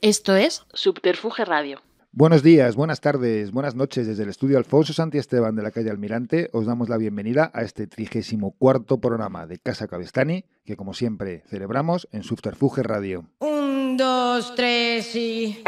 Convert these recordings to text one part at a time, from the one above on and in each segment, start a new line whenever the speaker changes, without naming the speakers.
Esto es Subterfuge Radio.
Buenos días, buenas tardes, buenas noches desde el estudio Alfonso Santi Esteban de la calle Almirante. Os damos la bienvenida a este trigésimo cuarto programa de Casa Cabestani, que como siempre celebramos en Subterfuge Radio.
Un, dos, tres y...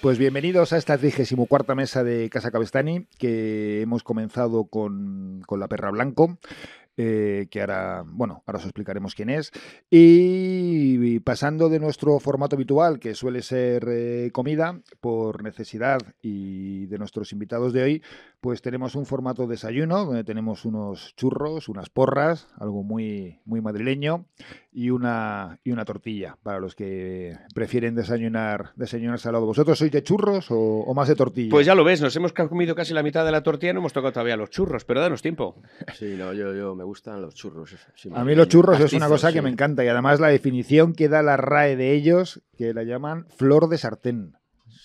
Pues bienvenidos a esta 34 mesa de Casa Cabestani, que hemos comenzado con, con la perra blanco. eh, que ahora, bueno, ahora os explicaremos quién es. Y pasando de nuestro formato habitual, que suele ser eh, comida, por necesidad y de nuestros invitados de hoy, pues tenemos un formato desayuno, donde tenemos unos churros, unas porras, algo muy, muy madrileño, y una, y una tortilla, para los que prefieren desayunar, desayunar salado. ¿Vosotros sois de churros o, o más de tortilla?
Pues ya lo ves, nos hemos comido casi la mitad de la tortilla y no hemos tocado todavía los churros, pero danos tiempo.
Sí, no, yo, yo me gustan los churros. sí,
A mí los churros es una cosa que
sí.
me encanta y además la definición que da la RAE de ellos, que la llaman flor de sartén.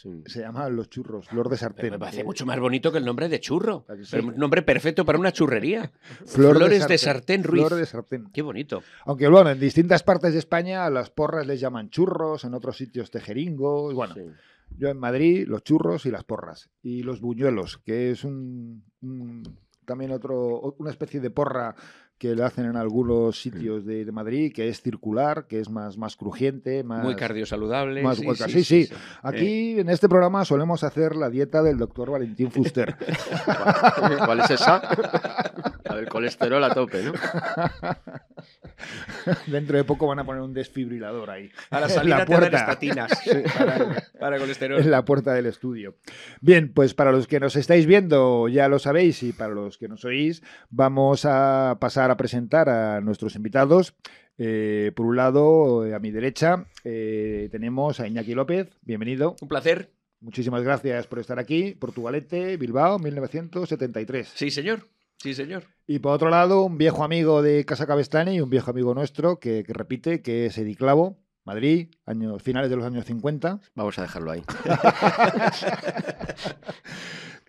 Sí.
Se llaman los churros, flor de sartén.
Pero me parece mucho más bonito que el nombre de churro. Un nombre perfecto para una churrería.
Flor
Flores de sartén, Ruiz.
Flor de sartén.
Qué bonito.
Aunque bueno, en distintas partes de España a las porras les llaman churros, en otros sitios tejeringos. Bueno,
Sí.
yo en Madrid los churros y las porras. Y los buñuelos, que es un, un- también otro, una especie de porra que le hacen en algunos sitios de, de Madrid, que es circular, que es más, más crujiente, más...
Muy cardiosaludable.
Más hueca. Sí, sí. Aquí en este programa solemos hacer la dieta del doctor Valentín Fuster.
¿Cuál es esa? Del colesterol a tope, ¿no?
Dentro de poco van a poner un desfibrilador ahí.
A la salida
la puerta.
estatinas para, para colesterol.
en la puerta del estudio. Bien, pues para los que nos estáis viendo ya lo sabéis y para los que nos oís vamos a pasar a presentar a nuestros invitados. Eh, por un lado, eh, a mi derecha, eh, tenemos a Iñaki López. Bienvenido.
Un placer.
Muchísimas gracias por estar aquí. Portugalete, Bilbao, 1973.
Sí, señor. Sí, señor.
Y por otro lado, un viejo amigo de Casa Cabestani y un viejo amigo nuestro que, que repite, que es Edi Clavo, Madrid, años, finales de los años 50.
Vamos a dejarlo ahí.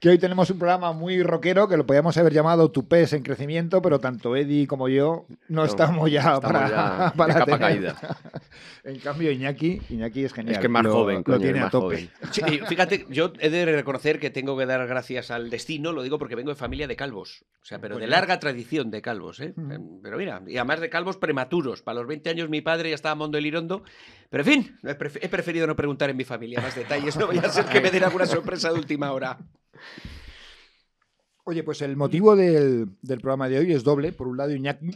que hoy tenemos un programa muy rockero que lo podíamos haber llamado Tupés en crecimiento, pero tanto Eddie como yo no,
No,
estamos ya
estamos
para,
ya
para
capa
tener-
caída.
En cambio, Iñaki, Iñaki es genial.
Es que es más
lo,
joven,
lo
coño,
tiene a tope.
joven.
Sí, y fíjate, yo he de reconocer que tengo que dar gracias al destino, lo digo porque vengo de familia de calvos. O sea, pero de larga tradición de calvos, ¿eh?
Ujú.
Pero mira, y además de calvos prematuros. Para los 20 años mi padre ya estaba Mondo el Irondo. Pero en fin, he preferido no preguntar en mi familia más detalles. No vaya a ser que me den alguna sorpresa de última hora.
Oye, pues el motivo del, del programa de hoy es doble. Por un lado, Iñaki,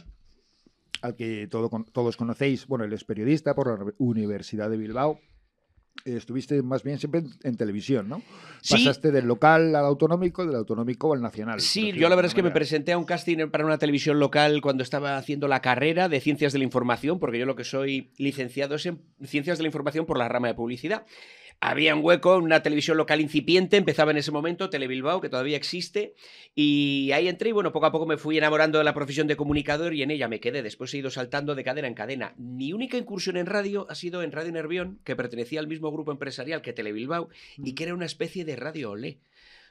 al que todo todos conocéis, bueno, él es periodista por la Universidad de Bilbao. Estuviste más bien siempre en, en televisión, ¿no?
Sí.
Pasaste del local al autonómico, del autonómico al nacional.
Sí, yo la verdad es que me presenté a un casting para una televisión local cuando estaba haciendo la carrera de Ciencias de la Información, porque yo lo que soy licenciado es en Ciencias de la Información por la rama de publicidad. Había un hueco en una televisión local incipiente, empezaba en ese momento, Telebilbao, que todavía existe, y ahí entré y bueno, poco a poco me fui enamorando de la profesión de comunicador y en ella me quedé. Después he ido saltando de cadena en cadena. Mi única incursión en radio ha sido en Radio Nervión, que pertenecía al mismo grupo empresarial que Telebilbao y que era una especie de radio olé.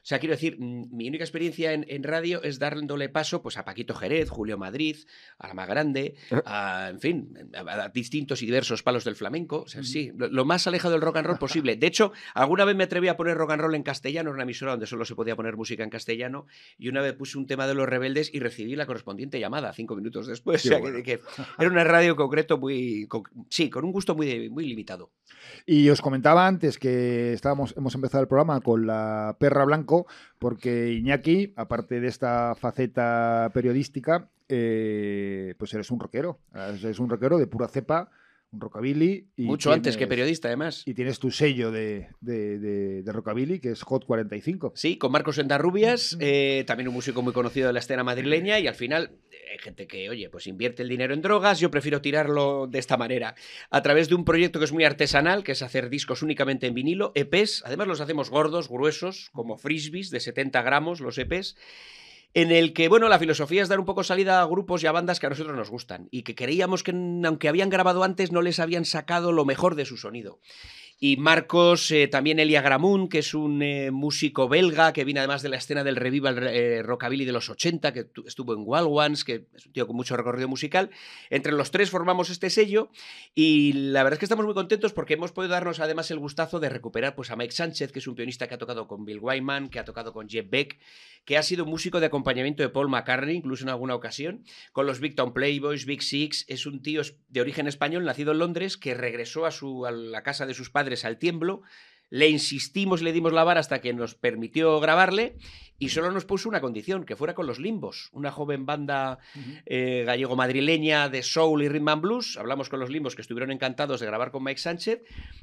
O sea, quiero decir, mm, mi única experiencia en, en radio es dándole paso pues, a Paquito Jerez, Julio Madrid, a la más grande, a, en fin, a, a distintos y diversos palos del flamenco. O sea, sí, lo, lo más alejado del rock and roll posible. De hecho, alguna vez me atreví a poner rock and roll en castellano en una emisora donde solo se podía poner música en castellano y una vez puse un tema de los rebeldes y recibí la correspondiente llamada cinco minutos después. O sea,
bueno.
que, que era una radio concreto muy, con- sí, con un gusto muy, muy limitado.
Y os comentaba antes que estábamos, hemos empezado el programa con la perra blanco, porque Iñaki, aparte de esta faceta periodística, eh, pues eres un rockero. Eres un rockero de pura cepa, un rockabilly. y
Mucho antes que periodista, además.
Y tienes tu sello de, de, de- de rockabilly, que es Hot 45.
Sí, con Marcos Endarrubias, eh, también un músico muy conocido de la escena madrileña y al final hay gente que, oye, pues invierte el dinero en drogas, yo prefiero tirarlo de esta manera, a través de un proyecto que es muy artesanal, que es hacer discos únicamente en vinilo, EPs, además los hacemos gordos, gruesos, como frisbees de 70 gramos, los EPs, en el que, bueno, la filosofía es dar un poco salida a grupos y a bandas que a nosotros nos gustan y que creíamos que, aunque habían grabado antes, no les habían sacado lo mejor de su sonido. Y Marcos, eh, también Elia Gramun, que es un eh, músico belga que viene además de la escena del revival eh, rockabilly de los 80, que tu- estuvo en Wild Ones, que es un tío con mucho recorrido musical. Entre los tres formamos este sello y la verdad es que estamos muy contentos porque hemos podido darnos además el gustazo de recuperar pues, a Mike Sánchez, que es un pianista que ha tocado con Bill Wyman, que ha tocado con Jeff Beck, que ha sido músico de acompañamiento de Paul McCartney, incluso en alguna ocasión, con los Big Town Playboys, Big Six. Es un tío de origen español, nacido en Londres, que regresó a, su, a la casa de sus padres al tiemblo. Le insistimos, le dimos la vara hasta que nos permitió grabarle y solo nos puso una condición, que fuera con los Limbos, una joven banda eh, gallego-madrileña de soul y rhythm and blues. Hablamos con los Limbos que estuvieron encantados de grabar con Mike Sánchez.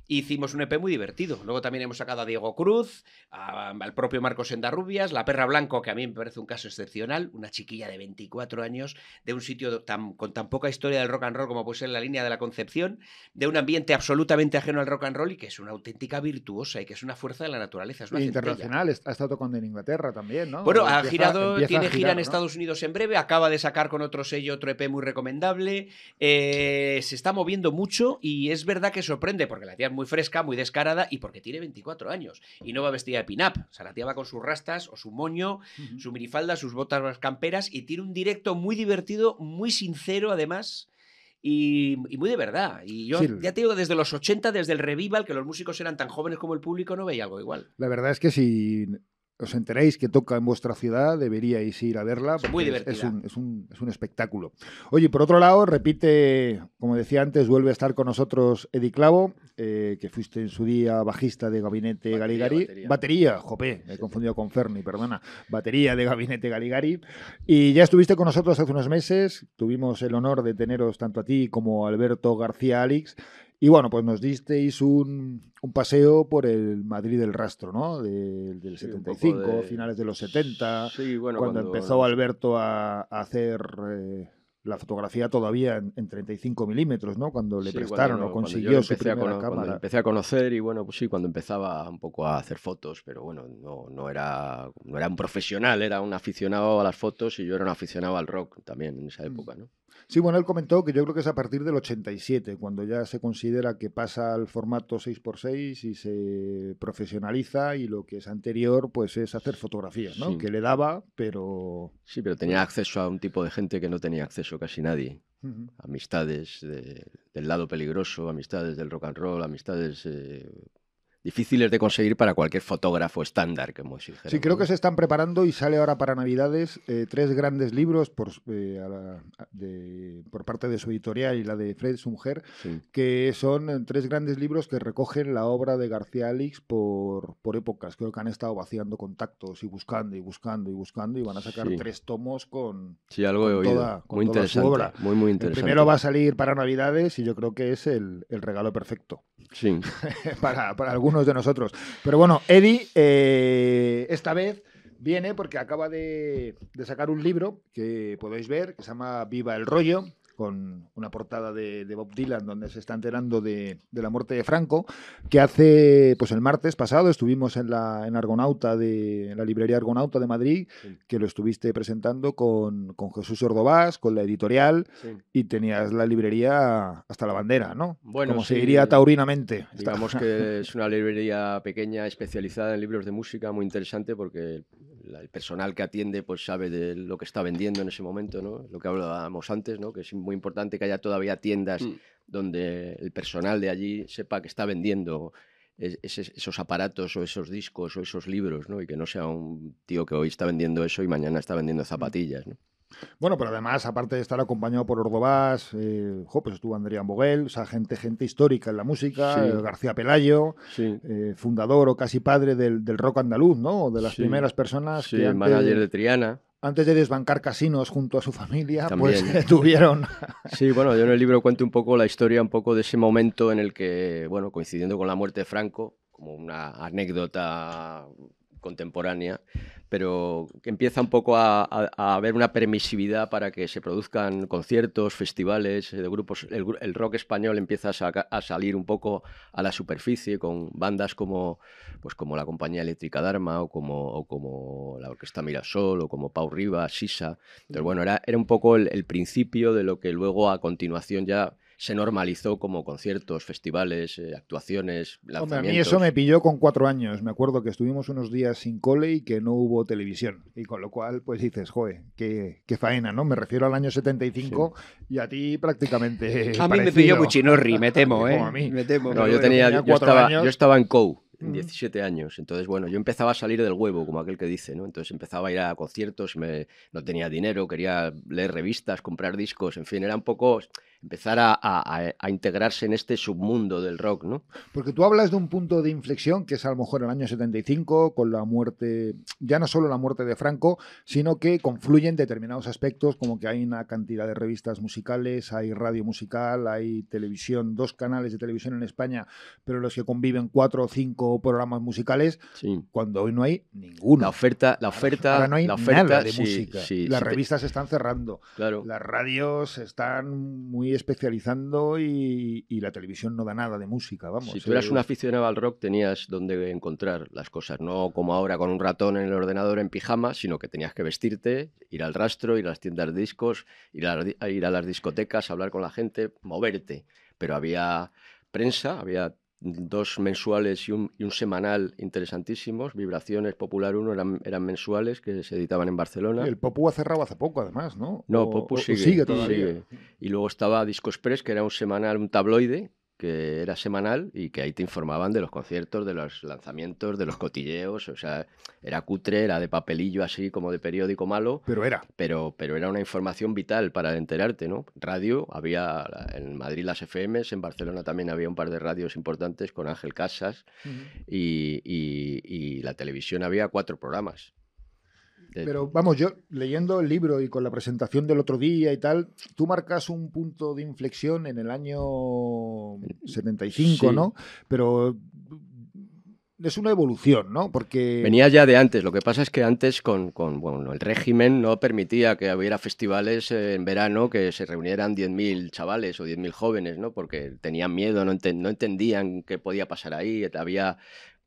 e Hicimos un EP muy divertido. Luego también hemos sacado a Diego Cruz, a- al propio Marcos Endarrubias, La Perra Blanco, que a mí me parece un caso excepcional, una chiquilla de 24 años, de un sitio tan- con tan poca historia del rock and roll como puede ser la línea de la Concepción, de un ambiente absolutamente ajeno al rock and roll y que es una auténtica virtuosa y que es una fuerza de la naturaleza. Es una
internacional, ha estado tocando en Inglaterra también, ¿no?
Bueno, ha girado,
empieza
tiene gira en
¿no?
Estados Unidos en breve, acaba de sacar con otro sello otro EP muy recomendable, eh, se está moviendo mucho y es verdad que sorprende porque la tía es muy fresca, muy descarada y porque tiene 24 años y no va vestida de pin-up, o sea, la tía va con sus rastas o su moño, su minifalda, sus botas camperas y tiene un directo muy divertido, muy sincero además. Y, y muy de verdad. Y yo
Sí.
ya te digo, desde los 80, desde el revival, que los músicos eran tan jóvenes como el público, no veía algo igual.
La verdad es que si os enteréis que toca en vuestra ciudad, deberíais ir a verla.
Es muy
porque es-
divertida.
un, es un- es un espectáculo. Oye, por otro lado, repite, como decía antes, vuelve a estar con nosotros Eddie Clavo, eh, que fuiste en su día bajista de Gabinete
Batería,
Galigari.
batería.
Batería, jope, me he confundido con Ferni, perdona. Batería de Gabinete Galigari. Y ya estuviste con nosotros hace unos meses. Tuvimos el honor de teneros tanto a ti como a Alberto García Alix. Y bueno, pues nos disteis un, un paseo por el Madrid del rastro, ¿no? Del, del
Sí, un poco
75,
de-
finales de los 70,
Sí, bueno,
cuando,
cuando
empezó Alberto a, a hacer eh, la fotografía todavía en, en 35 milímetros, ¿no? Cuando le
Sí,
prestaron
cuando-
o consiguió su
a
primera cámara.
empecé a conocer y bueno, pues sí, cuando empezaba un poco a hacer fotos, pero bueno, no, no, era, no era un profesional, era un aficionado a las fotos y yo era un aficionado al rock también en
Mm.
esa época, ¿no?
Sí, bueno, él comentó que yo creo que es a partir del 87, cuando ya se considera que pasa al formato 6x6 y se profesionaliza y lo que es anterior pues es hacer fotografías, ¿no?
Sí.
Que le daba, pero...
Sí, pero tenía acceso a un tipo de gente que no tenía acceso casi nadie. Amistades de- del lado peligroso, amistades del rock and roll, amistades eh, difíciles de conseguir para cualquier fotógrafo estándar, como si
Sí, creo que se están preparando y sale ahora para Navidades eh, tres grandes libros por, eh, a la- a- de- por parte de su editorial y la de Fred, su mujer,
Sí.
que son eh, tres grandes libros que recogen la obra de García Alix por, por épocas. Creo que han estado vaciando contactos y buscando y buscando y buscando y van a sacar
Sí.
tres tomos con...
Sí, algo he oído.
toda- con
muy
toda su
interesante.
obra.
Muy, muy
El
interesante.
primero va a salir para Navidades y yo creo que es el, el regalo perfecto.
Sí.
para, para algunos de nosotros. Pero bueno, Eddie eh, esta vez viene porque acaba de, de sacar un libro que podéis ver, que se llama Viva el rollo, con una portada de, de Bob Dylan donde se está enterando de, de la muerte de Franco, que hace, pues el martes pasado estuvimos en la en Argonauta de en la librería Argonauta de Madrid,
Sí.
que lo estuviste presentando con, con Jesús Ordovás, con la editorial,
sí.
y tenías la librería hasta la bandera, ¿no?
Bueno,
Como
sí.
se diría taurinamente.
Digamos que es una librería pequeña especializada en libros de música muy interesante porque el personal que atiende pues sabe de lo que está vendiendo en ese momento, ¿no? Lo que hablábamos antes, ¿no? Que es muy importante que haya todavía tiendas
Mm.
donde el personal de allí sepa que está vendiendo es- esos aparatos o esos discos o esos libros, ¿no? Y que no sea un tío que hoy está vendiendo eso y mañana está vendiendo zapatillas, ¿no?
Bueno, pero además, aparte de estar acompañado por Ordovás, eh, jo, pues estuvo Andrea Boguel, o sea, gente, gente histórica en la música,
Sí.
eh, García Pelayo,
Sí.
eh, fundador o casi padre del, del rock andaluz, ¿no? O de las
Sí.
primeras personas
Sí,
que
el
antes,
manager de Triana.
antes de desbancar casinos junto a su familia, pues
También.
tuvieron...
Sí, bueno, yo en el libro cuento un poco la historia, un poco de ese momento en el que, bueno, coincidiendo con la muerte de Franco, como una anécdota contemporánea, pero que empieza un poco a, a- haber una permisividad para que se produzcan conciertos, festivales eh, de grupos. El, rock español empieza a, salir un poco a la superficie con bandas como, pues como la Compañía Eléctrica Dharma o como, o como la Orquesta Mirasol o como Pau Rivas, Sisa. Entonces, bueno, era, era un poco el principio de lo que luego a continuación ya se normalizó como conciertos, festivales, eh, actuaciones,
Hombre, a mí
lanzamientos.
eso me pilló con cuatro años. Me acuerdo que estuvimos unos días sin cole y que no hubo televisión. Y con lo cual, pues dices, joder, qué, qué faena, ¿no? Me refiero al año 75 y a ti prácticamente.
A mí me pilló Cuchinorri, me temo, ¿eh?
Como a mí.
Me temo.
No, yo tenía,
tenía
yo estaba, yo estaba en COU, en
Mm.
17 años. Entonces, bueno, yo empezaba a salir del huevo, como aquel que dice, ¿no? Entonces empezaba a ir a conciertos, me, no tenía dinero, quería leer revistas, comprar discos, en fin, era un poco empezar a, a- a- integrarse en este submundo del rock, ¿no?
Porque tú hablas de un punto de inflexión que es a lo mejor el año 75, con la muerte, ya no solo la muerte de Franco, sino que confluyen determinados aspectos, como que hay una cantidad de revistas musicales, hay radio musical, hay televisión, dos canales de televisión en España, pero los que conviven cuatro o cinco programas musicales,
Sí.
cuando hoy no hay ninguno.
La oferta, la oferta,
Ahora no hay
la oferta,
nada de
sí,
música.
sí,
Las
te-
revistas se están cerrando,
claro.
las radios están muy especializando y, y la televisión no da nada de música, vamos.
Si tú eras un aficionado al rock, tenías donde encontrar las cosas, no como ahora con un ratón en el ordenador en pijama, sino que tenías que vestirte, ir al rastro, ir a las tiendas de discos, ir a ir a las discotecas, hablar con la gente, moverte. Pero había prensa, había dos mensuales y un, y un semanal interesantísimos. Vibraciones Popular 1 eran, eran mensuales que se editaban en Barcelona.
El Popu ha cerrado hace poco, además, ¿no?
No,
O-
Popu
o
sigue,
todavía.
sigue. Y luego estaba Disco Express, que era un semanal, un tabloide, que era semanal y que ahí te informaban de los conciertos, de los lanzamientos, de los cotilleos. O sea, era cutre, era de papelillo así como de periódico malo,
Pero era.
pero, pero era una información vital para enterarte, ¿no? Radio, había en Madrid las FMs, en Barcelona también había un par de radios importantes con Ángel Casas y, y- y la televisión había cuatro programas. De-
Pero vamos, yo leyendo el libro y con la presentación del otro día y tal, tú marcas un punto de inflexión en el año 75,
Sí.
¿no? Pero es una evolución, ¿no? Porque
Venía ya de antes, lo que pasa es que antes con, con, bueno, el régimen no permitía que hubiera festivales en verano que se reunieran 10.000 chavales o 10.000 jóvenes, ¿no? Porque tenían miedo, no, enten- no entendían qué podía pasar ahí, había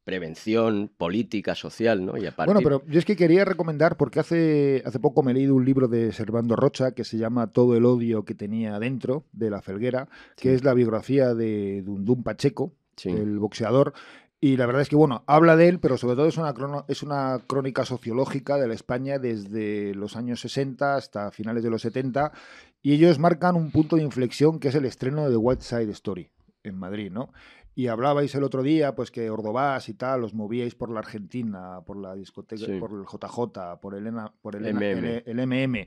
prevención política, social, ¿no? Y.
Bueno, pero yo es que quería recomendar, porque hace, hace poco me he leído un libro de Servando Rocha que se llama Todo el odio que tenía dentro de la Felguera, que es la biografía de Dundum Pacheco,
Sí.
el boxeador. Y la verdad es que, bueno, habla de él, pero sobre todo es una, crono- es una crónica sociológica de la España desde los años 60 hasta finales de los 70. Y ellos marcan un punto de inflexión que es el estreno de White Side Story en Madrid, ¿no? Y hablabais el otro día, pues que Ordovás y tal, os movíais por la Argentina, por la discoteca,
Sí.
por el JJ, por el, ENA- por el,
MM.
El, el MM.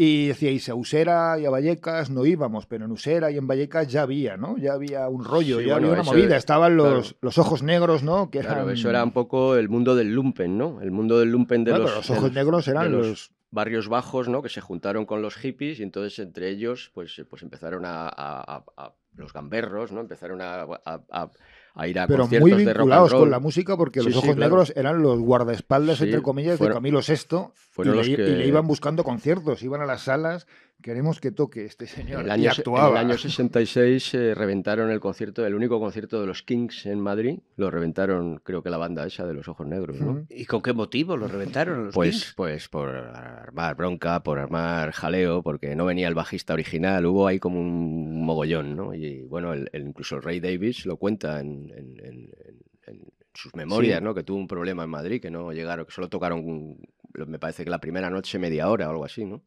Y decíais, a Usera y a Vallecas no íbamos, pero en Usera y en Vallecas ya había, ¿no? Ya había un rollo,
Sí,
ya
bueno,
había una movida.
es-
Estaban los,
claro.
los ojos negros, ¿no? Que
Claro,
eran-
eso era un poco el mundo del lumpen, ¿no? El mundo del lumpen de
Bueno,
los,
los
de
ojos negros eran
de los
los...
barrios bajos, ¿no? Que se juntaron con los hippies y entonces entre ellos, pues, pues empezaron a, a- a- a- los gamberros, ¿no? Empezaron a, a- a- a ir a
Pero
conciertos
muy
de rock and
vinculados con la música porque
Sí,
los
sí,
ojos
claro.
negros eran los guardaespaldas,
Sí,
entre comillas, de Camilo VI y le, y le iban buscando conciertos, iban a las salas, queremos que toque este señor.
En el
y
año, en
actuaba.
el año 66 eh, reventaron el concierto, el único concierto de los Kings en Madrid, lo reventaron, creo que la banda esa de los Ojos Negros, ¿no?
¿Y con qué motivo lo reventaron los
Pues,
Kings?
pues por armar bronca, por armar jaleo, porque no venía el bajista original, hubo ahí como un mogollón, ¿no? Y bueno, el, el- incluso el Ray Davis lo cuenta en, en- en- en- en sus memorias,
Sí.
¿no? Que tuvo un problema en Madrid, que no llegaron, que solo tocaron, me parece que la primera noche media hora o algo así, ¿no?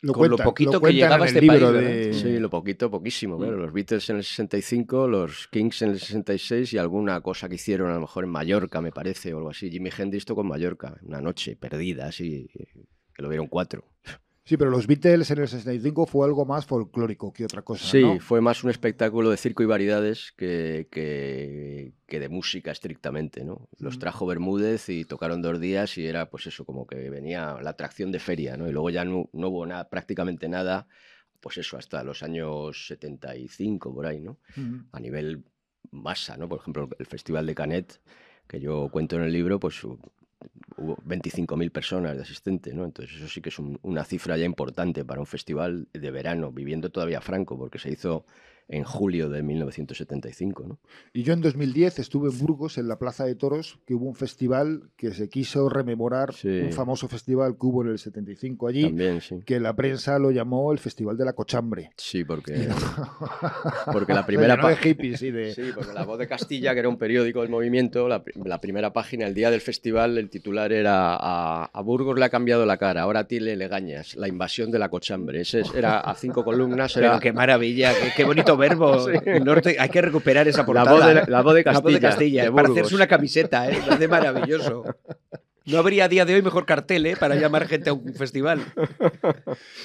Lo
con lo poquito que llegaba este país,
de...
Sí, lo poquito, poquísimo. claro.
Mm.
Los Beatles en el 65, los Kings en el 66 y alguna cosa que hicieron a lo mejor en Mallorca, me parece, o algo así. Jimi Hendrix en Mallorca, una noche perdida, así, que lo vieron cuatro.
Sí, pero los Beatles en el 65 fue algo más folclórico que otra cosa,
Sí,
¿no?
fue más un espectáculo de circo y variedades que, que, que de música estrictamente, ¿no? Los
Mm.
trajo Bermúdez y tocaron dos días y era pues eso, como que venía la atracción de feria, ¿no? Y luego ya no, no hubo nada, prácticamente nada, pues eso, hasta los años 75, por ahí, ¿no?
Ujú.
a nivel masa, ¿no? Por ejemplo, el Festival de Canet, que yo cuento en el libro, pues hubo 25.000 personas de asistentes, ¿no? Entonces eso sí que es un- una cifra ya importante para un festival de verano, viviendo todavía Franco, porque se hizo en julio de 1975, ¿no?
Y yo en 2010 estuve en Burgos, en la Plaza de Toros, que hubo un festival que se quiso rememorar,
Sí.
un famoso festival que hubo en el 75 allí,
También, sí.
que la prensa lo llamó el Festival de la Cochambre.
Sí, porque, porque la primera
no de
pa-
hippies y de...
Sí, porque La Voz de Castilla, que era un periódico del movimiento, la, pri- la primera página, el día del festival, el titular era a, a Burgos le ha cambiado la cara, ahora a ti le, le gañas, la invasión de la cochambre. Ese es- era a cinco columnas, era
Pero qué maravilla, qué, qué bonito verbo.
Sí.
El norte, hay que recuperar esa
la
portada.
voz, de, la voz de
La
Castilla.
voz de Castilla,
de
es para hacerse una camiseta, ¿eh? Maravilloso. No habría a día de hoy mejor cartel, ¿eh? Para llamar gente a un festival.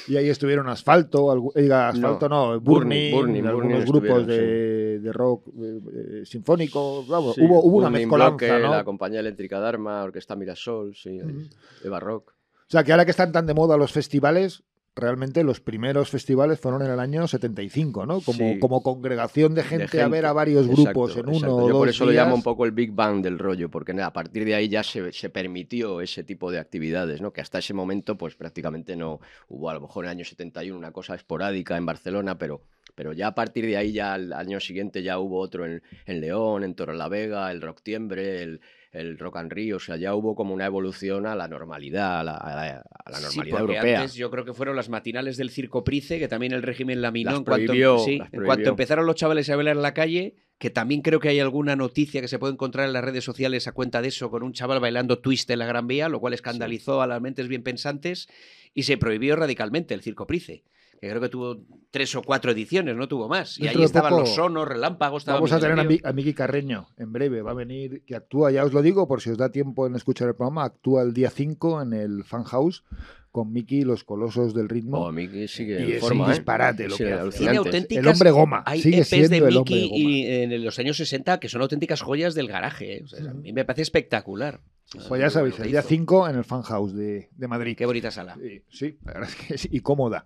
Y ahí estuvieron Asfalto, eh, diga, Asfalto no, Burning,
Burning,
algunos
Burning
grupos de, de rock eh, sinfónico,
Sí,
hubo, hubo una mezcolanza, ¿no?
La compañía eléctrica Dharma, Orquesta Mirasol, sí,
Ujú.
Eva Rock.
O sea, que ahora que están tan de moda los festivales, realmente los primeros festivales fueron en el año 75, ¿no? Como,
Sí.
como congregación de gente,
de
a ver a varios
Exacto,
grupos en uno
exacto.
o
Yo por
dos
eso lo llamo un poco el Big Bang del rollo, porque a partir de ahí ya se, se permitió ese tipo de actividades, ¿no? Que hasta ese momento, pues prácticamente no hubo, a lo mejor en el año 71 una cosa esporádica en Barcelona, pero, pero ya a partir de ahí, ya al año siguiente ya hubo otro en, en León, en Torrelavega, el Rock Tiembre, el, el Rock and Rio, o sea, ya hubo como una evolución a la normalidad, a la, a la- a la
Sí,
normalidad
porque
europea.
antes yo creo que fueron las matinales del Circo Price, que también el régimen laminó
Las
en cuanto,
prohibió,
sí,
las
en cuanto
prohibió.
empezaron los chavales a bailar en la calle, que también creo que hay alguna noticia que se puede encontrar en las redes sociales a cuenta de eso, con un chaval bailando twist en la Gran Vía, lo cual escandalizó a las mentes bien pensantes y se prohibió radicalmente el Circo Price. Que creo que tuvo tres o cuatro ediciones, no tuvo más. Y
Dentro
ahí estaban los sonos, relámpagos.
Vamos a tener a, a Miki Carreño en breve, va a venir, que actúa, ya os lo digo, por si os da tiempo en escuchar el programa, actúa el día 5 en el Fan House con Miki y los Colosos del Ritmo.
Oh, sigue
Y
en
es
forma,
un
¿eh?
disparate lo
Sí,
que hace.
Tiene auténticas.
El hombre goma,
Hay
sigue
EPs
siendo
de
el hombre
Mickey
goma.
y en los años 60 que son auténticas joyas del garaje. ¿eh? O sea, A mí me parece espectacular.
Pues ya sabéis, el día
hizo.
5 en el Fan House de, de Madrid.
Qué bonita sala.
Sí, Sí, la verdad es que sí, y cómoda.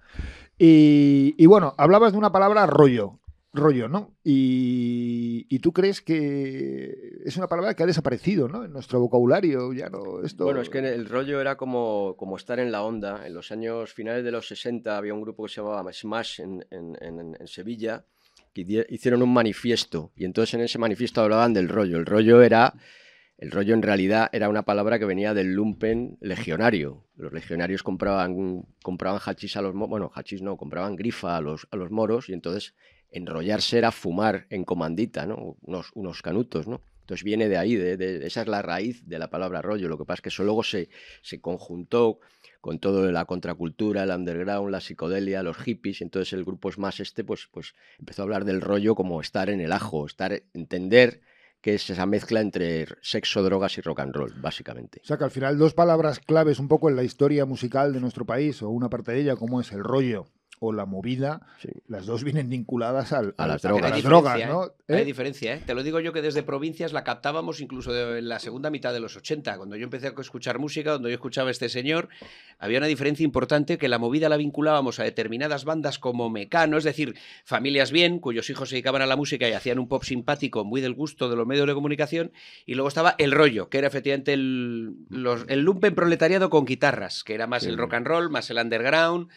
Y, y bueno, hablabas de una palabra rollo, rollo, ¿no? Y, tú crees que es una palabra que ha desaparecido, ¿no? En nuestro vocabulario, ya no, esto...
Bueno, es que el rollo era como, como estar en la onda. En los años finales de los 60 había un grupo que se llamaba Smash en, en- Sevilla que hicieron un manifiesto y entonces en ese manifiesto hablaban del rollo. El rollo era... El rollo en realidad era una palabra que venía del lumpen legionario. Los legionarios compraban, compraban hachís a los moros, bueno, hachís no, compraban grifa a los, a los moros y entonces enrollarse era fumar en comandita, ¿no? Unos, unos canutos, ¿no? Entonces viene de ahí, de, esa es la raíz de la palabra rollo. Lo que pasa es que eso luego se, se conjuntó con todo la contracultura, el underground, la psicodelia, los hippies, entonces el grupo es más este, pues, pues empezó a hablar del rollo como estar en el ajo, estar, entender que es esa mezcla entre sexo, drogas y rock and roll, básicamente.
O sea que al final dos palabras claves un poco en la historia musical de nuestro país, o una parte de ella, como es el rollo o la movida,
Sí.
las dos vienen vinculadas al-
A las
a
drogas.
las
Hay
drogas,
diferencia,
¿no?
¿eh? Hay
¿Eh?
diferencia, ¿eh? Te lo digo yo que desde provincias la captábamos incluso de- en la segunda mitad de los 80. Cuando yo empecé a escuchar música, cuando yo escuchaba a este señor, había una diferencia importante que la movida la vinculábamos a determinadas bandas como Mecano, es decir, familias bien, cuyos hijos se dedicaban a la música y hacían un pop simpático, muy del gusto de los medios de comunicación, y luego estaba el rollo, que era efectivamente el, los- el lumpen proletariado con guitarras, que era más
Sí.
el rock and roll, más el underground.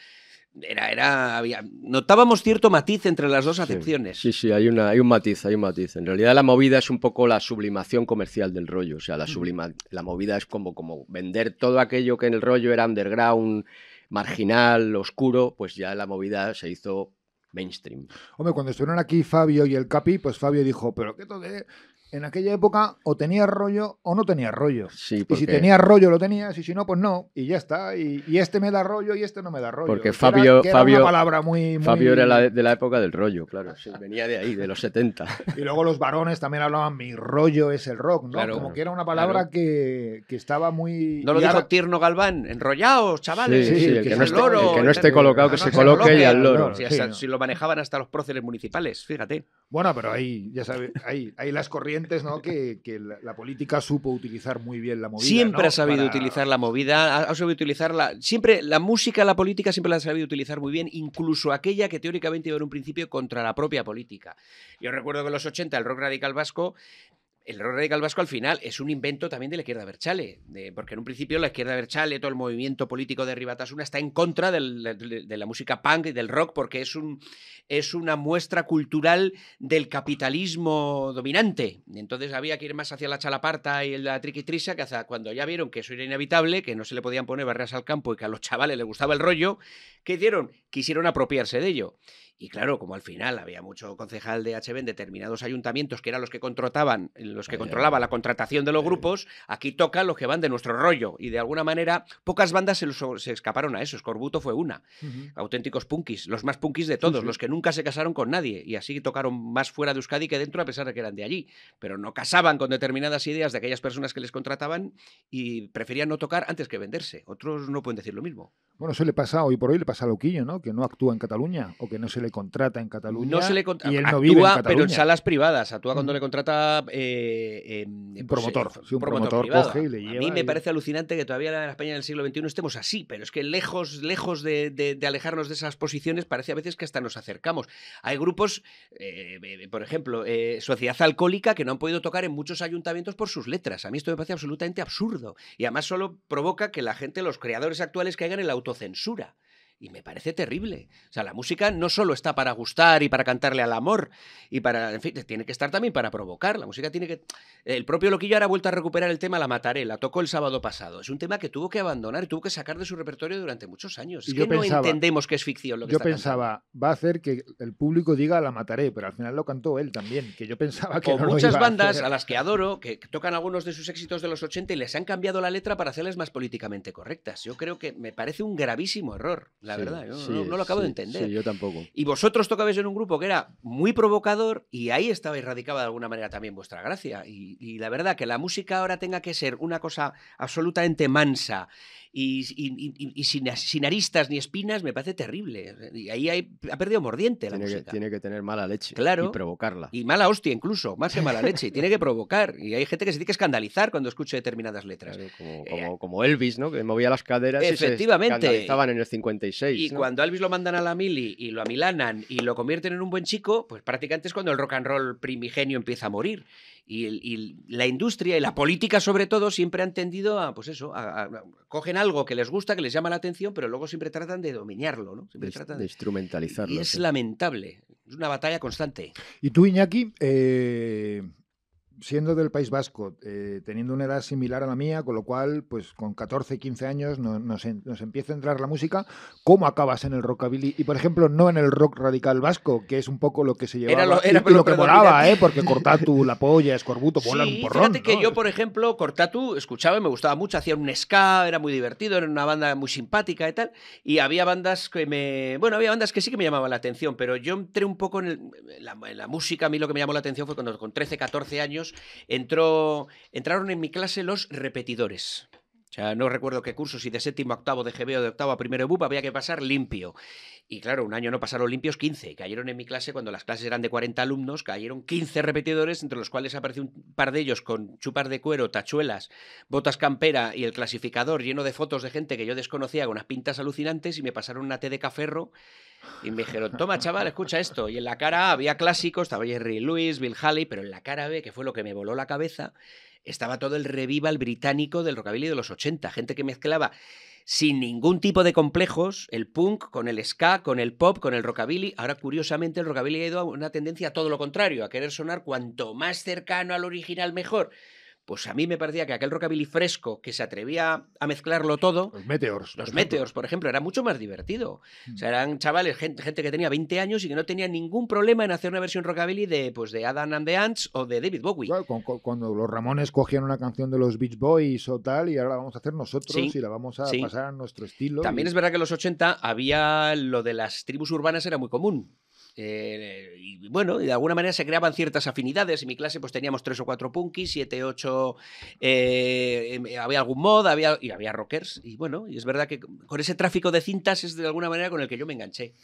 Era, era, había, notábamos cierto matiz entre las dos acepciones.
Sí, sí, hay, una, hay un matiz, hay un matiz. En realidad la movida es un poco la sublimación comercial del rollo. O sea, la, sublima, la movida es como, como vender todo aquello que en el rollo era underground, marginal, oscuro, pues ya la movida se hizo mainstream.
Hombre, cuando estuvieron aquí Fabio y el Capi, pues Fabio dijo, pero qué toque, en aquella época o tenías rollo o no tenías rollo.
Sí,
Y si tenías rollo lo tenías y si no, pues no. Y ya está. Y, y este me da rollo y este no me da rollo.
Porque
Que era-
Fabio-
que era
Fabio-
una palabra muy... muy-
Fabio era la- de la época del rollo, claro. sí, venía de ahí, de los 70.
Y luego los varones también hablaban, mi rollo es el rock, ¿no?
Claro,
Como que era una palabra
claro.
que, que estaba muy...
¿No lo
y
dijo
ahora-
Tierno Galván? Enrollaos, chavales.
Sí, sí, el
que
no esté,
loro,
el que no esté colocado, que
no
se
se
coloque y al loro.
loro.
Si,
Sí,
hasta-
no.
si lo manejaban hasta los próceres municipales, fíjate.
Bueno, pero ahí, ya sabes, hay, hay las corrientes, ¿no? Que, que la, la política supo utilizar muy bien la movida.
siempre
¿no?
ha sabido
Para-
utilizar la movida, ha, ha sabido utilizarla. Siempre, la música, la política siempre la ha sabido utilizar muy bien, incluso aquella que teóricamente iba en un principio contra la propia política. Yo recuerdo que en los 80 el rock radical vasco. El rock radical vasco al final es un invento también de la izquierda Berchale, de- porque en un principio la izquierda Berchale, todo el movimiento político de Ribatasuna está en contra de, la música punk y del rock porque es, es una muestra cultural del capitalismo dominante. Entonces había que ir más hacia la chalaparta y la triquitrisa, que hasta cuando ya vieron que eso era inevitable, que no se le podían poner barreras al campo y que a los chavales les gustaba el rollo, ¿qué hicieron? Quisieron apropiarse de ello. Y claro, como al final había mucho concejal de HB en determinados ayuntamientos que eran los que contrataban, los que controlaban la contratación de los grupos, aquí tocan los que van de nuestro rollo. Y de alguna manera, pocas bandas se, los- se escaparon a eso. Scorbuto fue una auténticos punkis, los más punkis de todos,
sí.
los que nunca se casaron con nadie y así tocaron más fuera de Euskadi que dentro a pesar de que eran de allí, pero no casaban con determinadas ideas de aquellas personas que les contrataban y preferían no tocar antes que venderse. Otros no pueden decir lo mismo.
Bueno, eso le pasa hoy por hoy, le pasa a Loquillo, ¿no? Que no actúa en Cataluña o que no se le contrata en Cataluña.
No se le contra-
y él no
actúa,
vive en
pero en salas privadas. Actúa cuando le contrata eh, eh,
Un
pues,
promotor,
eh,
un promotor coge y le
A mí me
y-
parece alucinante que todavía en la España del siglo XXI estemos así, pero es que lejos, lejos de, de- de alejarnos de esas posiciones, parece a veces que hasta nos acercamos. Hay grupos, eh, por ejemplo, Sociedad Alcohólica, que no han podido tocar en muchos ayuntamientos por sus letras. A mí esto me parece absolutamente absurdo. Y además solo provoca que la gente, los creadores actuales, caigan en la autocensura. Y me parece terrible. O sea, la música no solo está para gustar y para cantarle al amor y para, en fin, tiene que estar también para provocar. La música tiene que... El propio Loquillo ahora ha vuelto a recuperar el tema La Mataré, la tocó el sábado pasado. Es un tema que tuvo que abandonar y tuvo que sacar de su repertorio durante muchos años.
Y
Es
yo
que no
pensaba-
entendemos que es ficción lo que
Yo
está cantando.
pensaba, va a hacer que el público diga la mataré, pero al final lo cantó él también, que yo pensaba que
o
no lo
muchas
iba a
bandas
hacer.
a, las que adoro, que tocan algunos de sus éxitos de los 80 y les han cambiado la letra para hacerles más políticamente correctas. Yo creo que me parece un gravísimo error, la
Sí,
verdad. Yo
sí,
no, no lo acabo de entender.
Sí, yo tampoco.
Y vosotros tocabais en un grupo que era muy provocador y ahí estaba radicaba de alguna manera también vuestra gracia. Y, y la verdad que la música ahora tenga que ser una cosa absolutamente mansa y, y- y- y sin, sin aristas ni espinas me parece terrible. Y ahí hay- ha perdido mordiente la
Tiene que,
música.
tiene que tener mala leche
Claro.
y provocarla.
Y mala hostia incluso, más que mala leche. Tiene que provocar. Y hay gente que se tiene que escandalizar cuando escuche determinadas letras.
Claro, como,
Eh,
como, como Elvis, ¿no? Que movía las caderas
Efectivamente.
y se escandalizaban en el 56.
Y
¿no?
cuando Elvis lo mandan a la mili y lo amilanan y lo convierten en un buen chico, pues prácticamente es cuando el rock and roll primigenio empieza a morir. Y, el- y la industria y la política, sobre todo, siempre han tendido a, pues eso, a- a- cogen algo que les gusta, que les llama la atención, pero luego siempre tratan de dominarlo, ¿no? Siempre
de,
tratan
de
de-
instrumentalizarlo.
Y es
sí.
lamentable. Es una batalla constante.
Y tú, Iñaki, eh, siendo del País Vasco, eh, teniendo una edad similar a la mía, con lo cual, pues con 14, 15 años no- nos, nos empieza a entrar la música, ¿cómo acabas en el rockabilly? Y, por ejemplo, no en el rock radical vasco, que es un poco lo que se llevaba
Era lo-
y-
era
y, lo que molaba, ¿eh? Porque Cortatu, La Polla, Escorbuto, molan un
Sí,
porrón.
fíjate que
¿no?
yo, por ejemplo, Cortatu escuchaba y me gustaba mucho, hacía un ska, era muy divertido, era una banda muy simpática y tal, y había bandas que me... Bueno, había bandas que sí que me llamaban la atención, pero yo entré un poco en, el- en la, en la música, a mí lo que me llamó la atención fue cuando con 13, 14 años entró, entraron en mi clase los repetidores. O no recuerdo qué curso, si de séptimo octavo de GB o de octavo a primero de había que pasar limpio. Y claro, un año no pasaron limpios 15. Cayeron en mi clase cuando las clases eran de 40 alumnos, cayeron 15 repetidores, entre los cuales apareció un par de ellos con chupas de cuero, tachuelas, botas campera y el clasificador lleno de fotos de gente que yo desconocía con unas pintas alucinantes y me pasaron una té de caferro y me dijeron, toma chaval, escucha esto. Y en la cara A había clásicos, estaba Jerry Lewis, Bill Haley, pero en la cara B, que fue lo que me voló la cabeza, estaba todo el revival británico del rockabilly de los 80, gente que mezclaba sin ningún tipo de complejos el punk con el ska, con el pop, con el rockabilly. Ahora, curiosamente, el rockabilly ha ido a una tendencia a todo lo contrario, a querer sonar cuanto más cercano al original mejor. Pues a mí me parecía que aquel rockabilly fresco que se atrevía a mezclarlo todo,
Los Meteors.
los
por.
Meteors, por ejemplo, era mucho más divertido.
Mm.
O sea, eran chavales, gente, gente que tenía 20 años y que no tenía ningún problema en hacer una versión rockabilly de, pues, de Adam and the Ants o de David Bowie.
Claro, con- con- cuando los Ramones cogían una canción de los Beach Boys o tal, y ahora la vamos a hacer nosotros
Sí,
y la vamos a
sí.
pasar a nuestro estilo.
También
y-
es verdad que en los 80 había lo de las tribus urbanas era muy común. Eh, y bueno, y de alguna manera se creaban ciertas afinidades. En mi clase pues teníamos tres o cuatro punkis, siete, ocho, eh, em, había algún mod, había, y había rockers. Y bueno, y es verdad que con ese tráfico de cintas es de alguna manera con el que yo me enganché.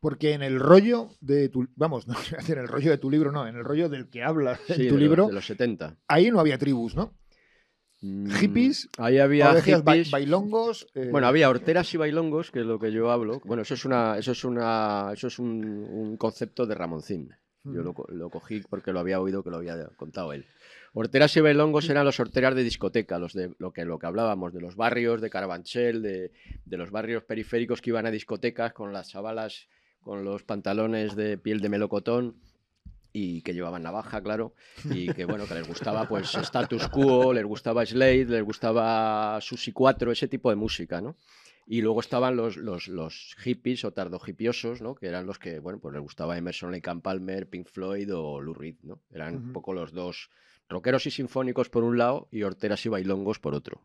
Porque en el rollo de tu. Vamos, no iba a decir en el rollo de tu libro, no, en el rollo del que hablas en
Sí,
tu
de los-
libro,
de los 70.
ahí no había tribus, ¿no?
Mm,
Hippies,
Ahí había
ba-
hippies.
bailongos. eh,
Bueno, había horteras y bailongos, que es lo que yo hablo. Bueno, eso es una, eso es una, eso es un, un concepto de Ramoncín. Yo lo, co- lo cogí porque lo había oído que lo había contado él. Horteras y bailongos eran los horteras de discoteca, los de lo que, lo que hablábamos, de los barrios de Carabanchel, de, de los barrios periféricos que iban a discotecas con las chavalas con los pantalones de piel de melocotón y que llevaban navaja, claro, y que bueno, que les gustaba pues Status Quo, les gustaba Slade, les gustaba Susi 4, ese tipo de música, ¿no? Y luego estaban los, los, los hippies o tardojipiosos, ¿no? Que eran los que, bueno, pues les gustaba Emerson, Lake and Palmer, Pink Floyd o Lou Reed, ¿no? Eran un poco los dos rockeros y sinfónicos por un lado y horteras y bailongos por otro.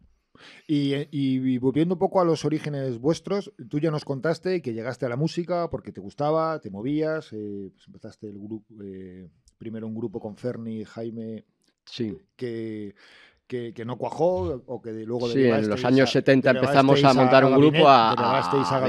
Y, eh, y volviendo un poco a los orígenes vuestros, tú ya nos contaste que llegaste a la música porque te gustaba, te movías, eh, pues empezaste el grupo, eh, primero un grupo con Ferni Jaime
Sí.
que, que, que no cuajó o que luego
Sí, en los años
a-
70 empezamos a montar un
Gabinete-
grupo a,
a
a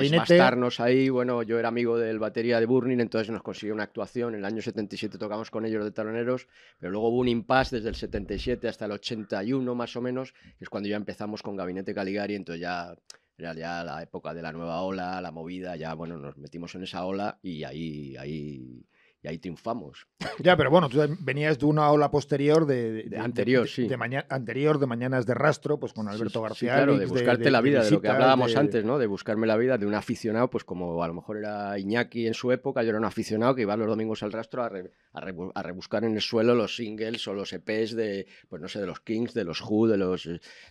ahí. Bueno, yo era amigo del batería de Burning, entonces nos consiguió una actuación. En el año 77 tocamos con ellos de taloneros, pero luego hubo un impasse desde el 77 hasta el 81 más o menos, que es cuando ya empezamos con Gabinete Caligari, entonces ya era ya la época de la nueva ola, la movida, ya bueno, nos metimos en esa ola y ahí, ahí, y ahí triunfamos.
Ya, pero bueno, tú venías de una ola posterior de, de-
De
de-
anterior,
de-
sí.
de maña- anterior de Mañanas de Rastro, pues con
Sí,
Alberto
sí,
García.
claro, de buscarte la vida, de, lo que hablábamos antes, ¿no? De buscarme la vida de un aficionado, pues como a lo mejor era Iñaki en su época, yo era un aficionado que iba los domingos al rastro a, re- a rebu- a rebuscar en el suelo los singles o los EPs de, pues no sé, de los Kings, de los Who, de los,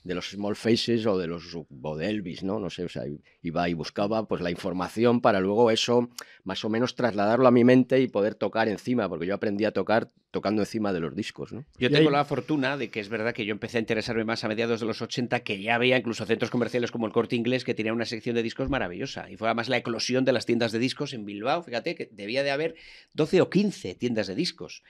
de los Small Faces o de los o de Elvis, ¿no? No sé, o sea, iba y buscaba pues la información para luego eso más o menos trasladarlo a mi mente y poder tocar encima, porque yo aprendí a tocar tocando encima de los discos, ¿no?
Yo tengo
ahí-
la fortuna de que es verdad que yo empecé a interesarme más a mediados de los 80, que ya había incluso centros comerciales como el Corte Inglés que tenía una sección de discos maravillosa. Y fue además la eclosión de las tiendas de discos en Bilbao. Fíjate que debía de haber 12 o 15 tiendas de discos.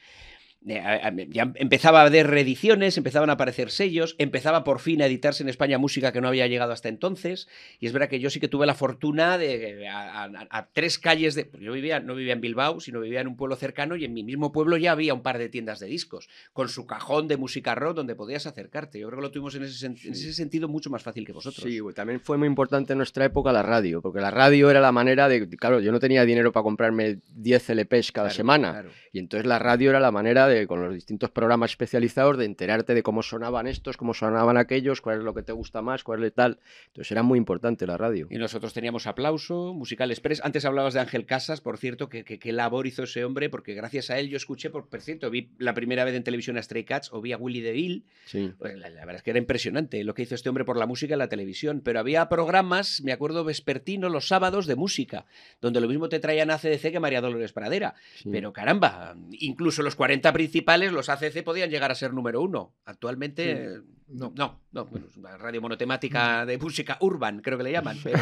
Eh, Ya empezaba a haber reediciones, empezaban a aparecer sellos, empezaba por fin a editarse en España música que no había llegado hasta entonces. Y es verdad que yo sí que tuve la fortuna de a, a- a tres calles de. Yo vivía, no vivía en Bilbao, sino vivía en un pueblo cercano y en mi mismo pueblo ya había un par de tiendas de discos, con su cajón de música rock donde podías acercarte. Yo creo que lo tuvimos en ese, en ese sentido mucho más fácil que vosotros.
Sí, también fue muy importante en nuestra época la radio, porque la radio era la manera de, claro, yo no tenía dinero para comprarme 10 LPs cada
Claro,
semana,
claro.
y entonces la radio era la manera de, con los distintos programas especializados, de enterarte de cómo sonaban estos, cómo sonaban aquellos, cuál es lo que te gusta más, cuál es tal. Entonces era muy importante la radio.
Y nosotros teníamos aplauso, Musical Express. Antes hablabas de Ángel Casas, por cierto, que, que- qué labor hizo ese hombre, porque gracias a él yo escuché, por, por cierto, vi la primera vez en televisión a Stray Cats o vi a Willy DeVille.
Sí.
Pues la, la verdad es que era impresionante lo que hizo este hombre por la música en la televisión. Pero había programas, me acuerdo, vespertino, los sábados de música, donde lo mismo te traían a CDC que María Dolores Pradera.
sí.
Pero caramba, incluso los 40 principales, los ACC podían llegar a ser número uno. Actualmente,
No.
no, no, bueno, es una radio monotemática de música urban, creo que le llaman. Pero,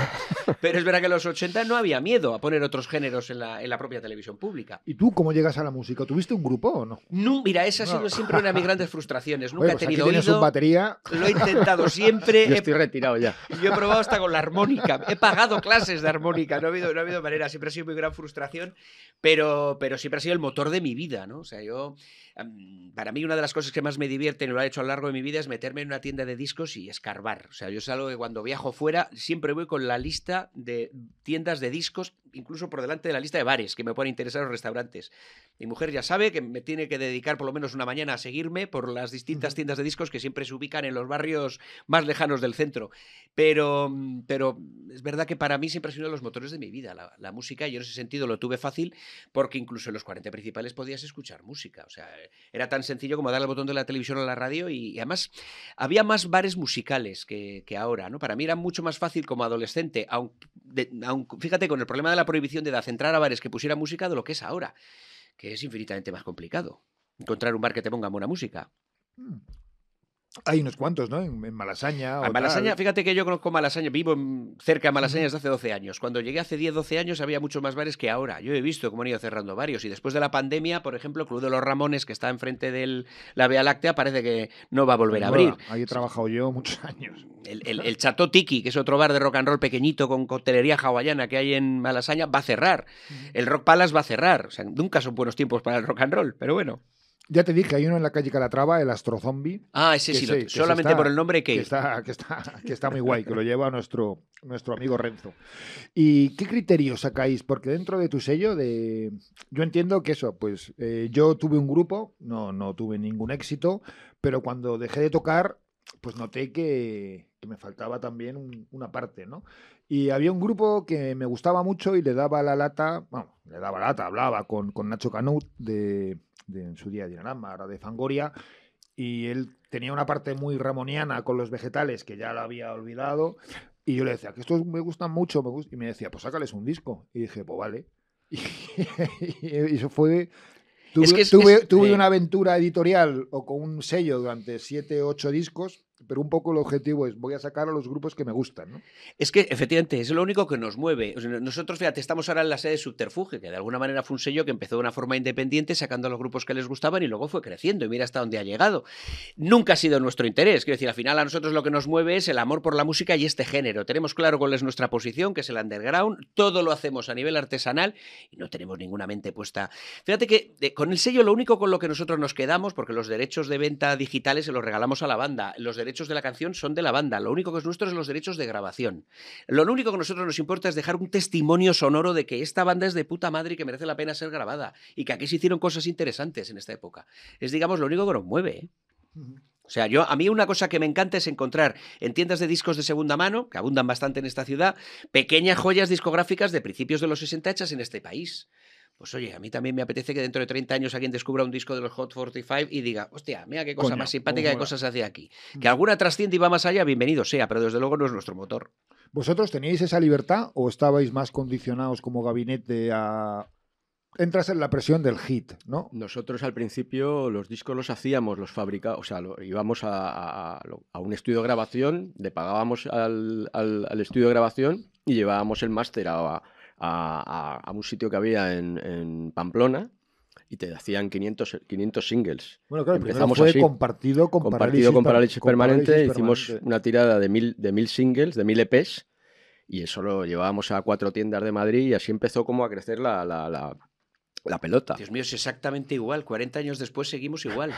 pero es verdad que en los 80 no había miedo a poner otros géneros en la, en la propia televisión pública.
¿Y tú cómo llegas a la música? ¿Tuviste un grupo o no?
No, mira, esa ha sido
No.
siempre una de mis grandes frustraciones. Nunca he
pues aquí
tenido
un
oído.
batería.
Lo he intentado siempre.
Yo
he
estoy retirado ya.
Yo he probado hasta con la armónica. He pagado clases de armónica. No ha habido, no ha habido manera. Siempre ha sido muy gran frustración. Pero, pero siempre ha sido el motor de mi vida, ¿no? O sea, yo. am, Para mí, una de las cosas que más me divierten y lo he hecho a lo largo de mi vida es meterme en una tienda de discos y escarbar. O sea, yo es algo que cuando viajo fuera siempre voy con la lista de tiendas de discos, incluso por delante de la lista de bares que me pueden interesar los restaurantes. Mi mujer ya sabe que me tiene que dedicar por lo menos una mañana a seguirme por las distintas tiendas de discos que siempre se ubican en los barrios más lejanos del centro. Pero, pero es verdad que para mí siempre ha sido uno de los motores de mi vida, la, la música, yo en ese sentido lo tuve fácil porque incluso en los 40 principales podías escuchar música. O sea, era tan sencillo como darle al botón de la televisión o la radio y, y además había más bares musicales que, que ahora, ¿no? Para mí era mucho más fácil como adolescente, aun, fíjate, con el problema de la prohibición de edad, entrar a bares que pusiera música de lo que es ahora, que es infinitamente más complicado. Encontrar un bar que te ponga buena música.
Hay unos cuantos, ¿no? En, en Malasaña. o
A Malasaña,
tal.
fíjate que yo conozco Malasaña, vivo en- cerca de Malasaña desde hace 12 años. Cuando llegué hace 10, 12 años había muchos más bares que ahora. Yo he visto cómo han ido cerrando varios. Y después de la pandemia, por ejemplo, Club de los Ramones, que está enfrente de la Vía Láctea, parece que no va a volver a abrir.
Ahí he trabajado yo muchos años.
El, el, el Chateau Tiki, que es otro bar de rock and roll pequeñito con coctelería hawaiana que hay en Malasaña, va a cerrar. El Rock Palace va a cerrar. O sea, nunca son buenos tiempos para el rock and roll, pero bueno.
Ya te dije, hay uno en la calle Calatrava, el Astro Zombie,
Ah, ese sí,
sí,
lo- solamente
está-
por el nombre que...
que está, que, está, que está muy guay, que lo lleva nuestro, nuestro amigo Renzo. ¿Y qué criterios sacáis? Porque dentro de tu sello, de yo entiendo que eso, pues eh, yo tuve un grupo, no, no tuve ningún éxito, pero cuando dejé de tocar, pues noté que, que me faltaba también un- una parte, ¿no? Y había un grupo que me gustaba mucho y le daba la lata, bueno, le daba lata, hablaba con, con Nacho Canut de, de en su día Dinarama, ahora de Fangoria, y él tenía una parte muy ramoniana con los vegetales que ya la había olvidado, y yo le decía, que estos me gustan mucho, me gust-". y me decía, pues sácales un disco. Y dije, pues vale. Y eso fue... Tuve,
Es que es-
tuve,
es-
tuve
eh.
una aventura editorial o con un sello durante siete, ocho discos, pero un poco el objetivo es voy a sacar a los grupos que me gustan, ¿no?
Es que efectivamente es lo único que nos mueve. Nosotros, fíjate, estamos ahora en la sede de Subterfuge, que de alguna manera fue un sello que empezó de una forma independiente, sacando a los grupos que les gustaban y luego fue creciendo. Y mira hasta dónde ha llegado. Nunca ha sido nuestro interés. Quiero decir, al final a nosotros lo que nos mueve es el amor por la música y este género. Tenemos claro cuál es nuestra posición, que es el underground. Todo lo hacemos a nivel artesanal y no tenemos ninguna mente puesta. Fíjate que eh, con el sello lo único con lo que nosotros nos quedamos, porque los derechos de venta digitales se los regalamos a la banda, derechos de la canción son de la banda, lo único que es nuestro es los derechos de grabación. Lo único que a nosotros nos importa es dejar un testimonio sonoro de que esta banda es de puta madre y que merece la pena ser grabada y que aquí se hicieron cosas interesantes en esta época. Es, digamos, lo único que nos mueve. ¿eh? O sea, yo a mí una cosa que me encanta es encontrar en tiendas de discos de segunda mano, que abundan bastante en esta ciudad, pequeñas joyas discográficas de principios de los 60 hechas en este país. Pues oye, a mí también me apetece que dentro de 30 años alguien descubra un disco de los Hot 45 y diga, hostia, mira qué cosa
Coño,
más simpática, qué
mola".
cosas se hace aquí. Que alguna trasciende y va más allá, bienvenido sea, pero desde luego no es nuestro motor.
¿Vosotros teníais esa libertad o estabais más condicionados como gabinete a... Entras en la presión del hit, ¿no?
Nosotros al principio los discos los hacíamos, los fabricábamos, o sea, lo- íbamos a, un estudio de grabación, le pagábamos al, al- al estudio de grabación y llevábamos el máster a, a- a- a un sitio que había en, en Pamplona y te hacían 500, 500 singles.
Bueno, claro,
Empezamos
fue
así.
compartido con
Compartido con Parálisis Permanente,
Parálisis
hicimos
Permanente.
una tirada de mil, de mil singles, de mil EPs, y eso lo llevábamos a cuatro tiendas de Madrid y así empezó como a crecer la, la- la- La pelota.
Dios mío, es exactamente igual. 40 años después seguimos igual.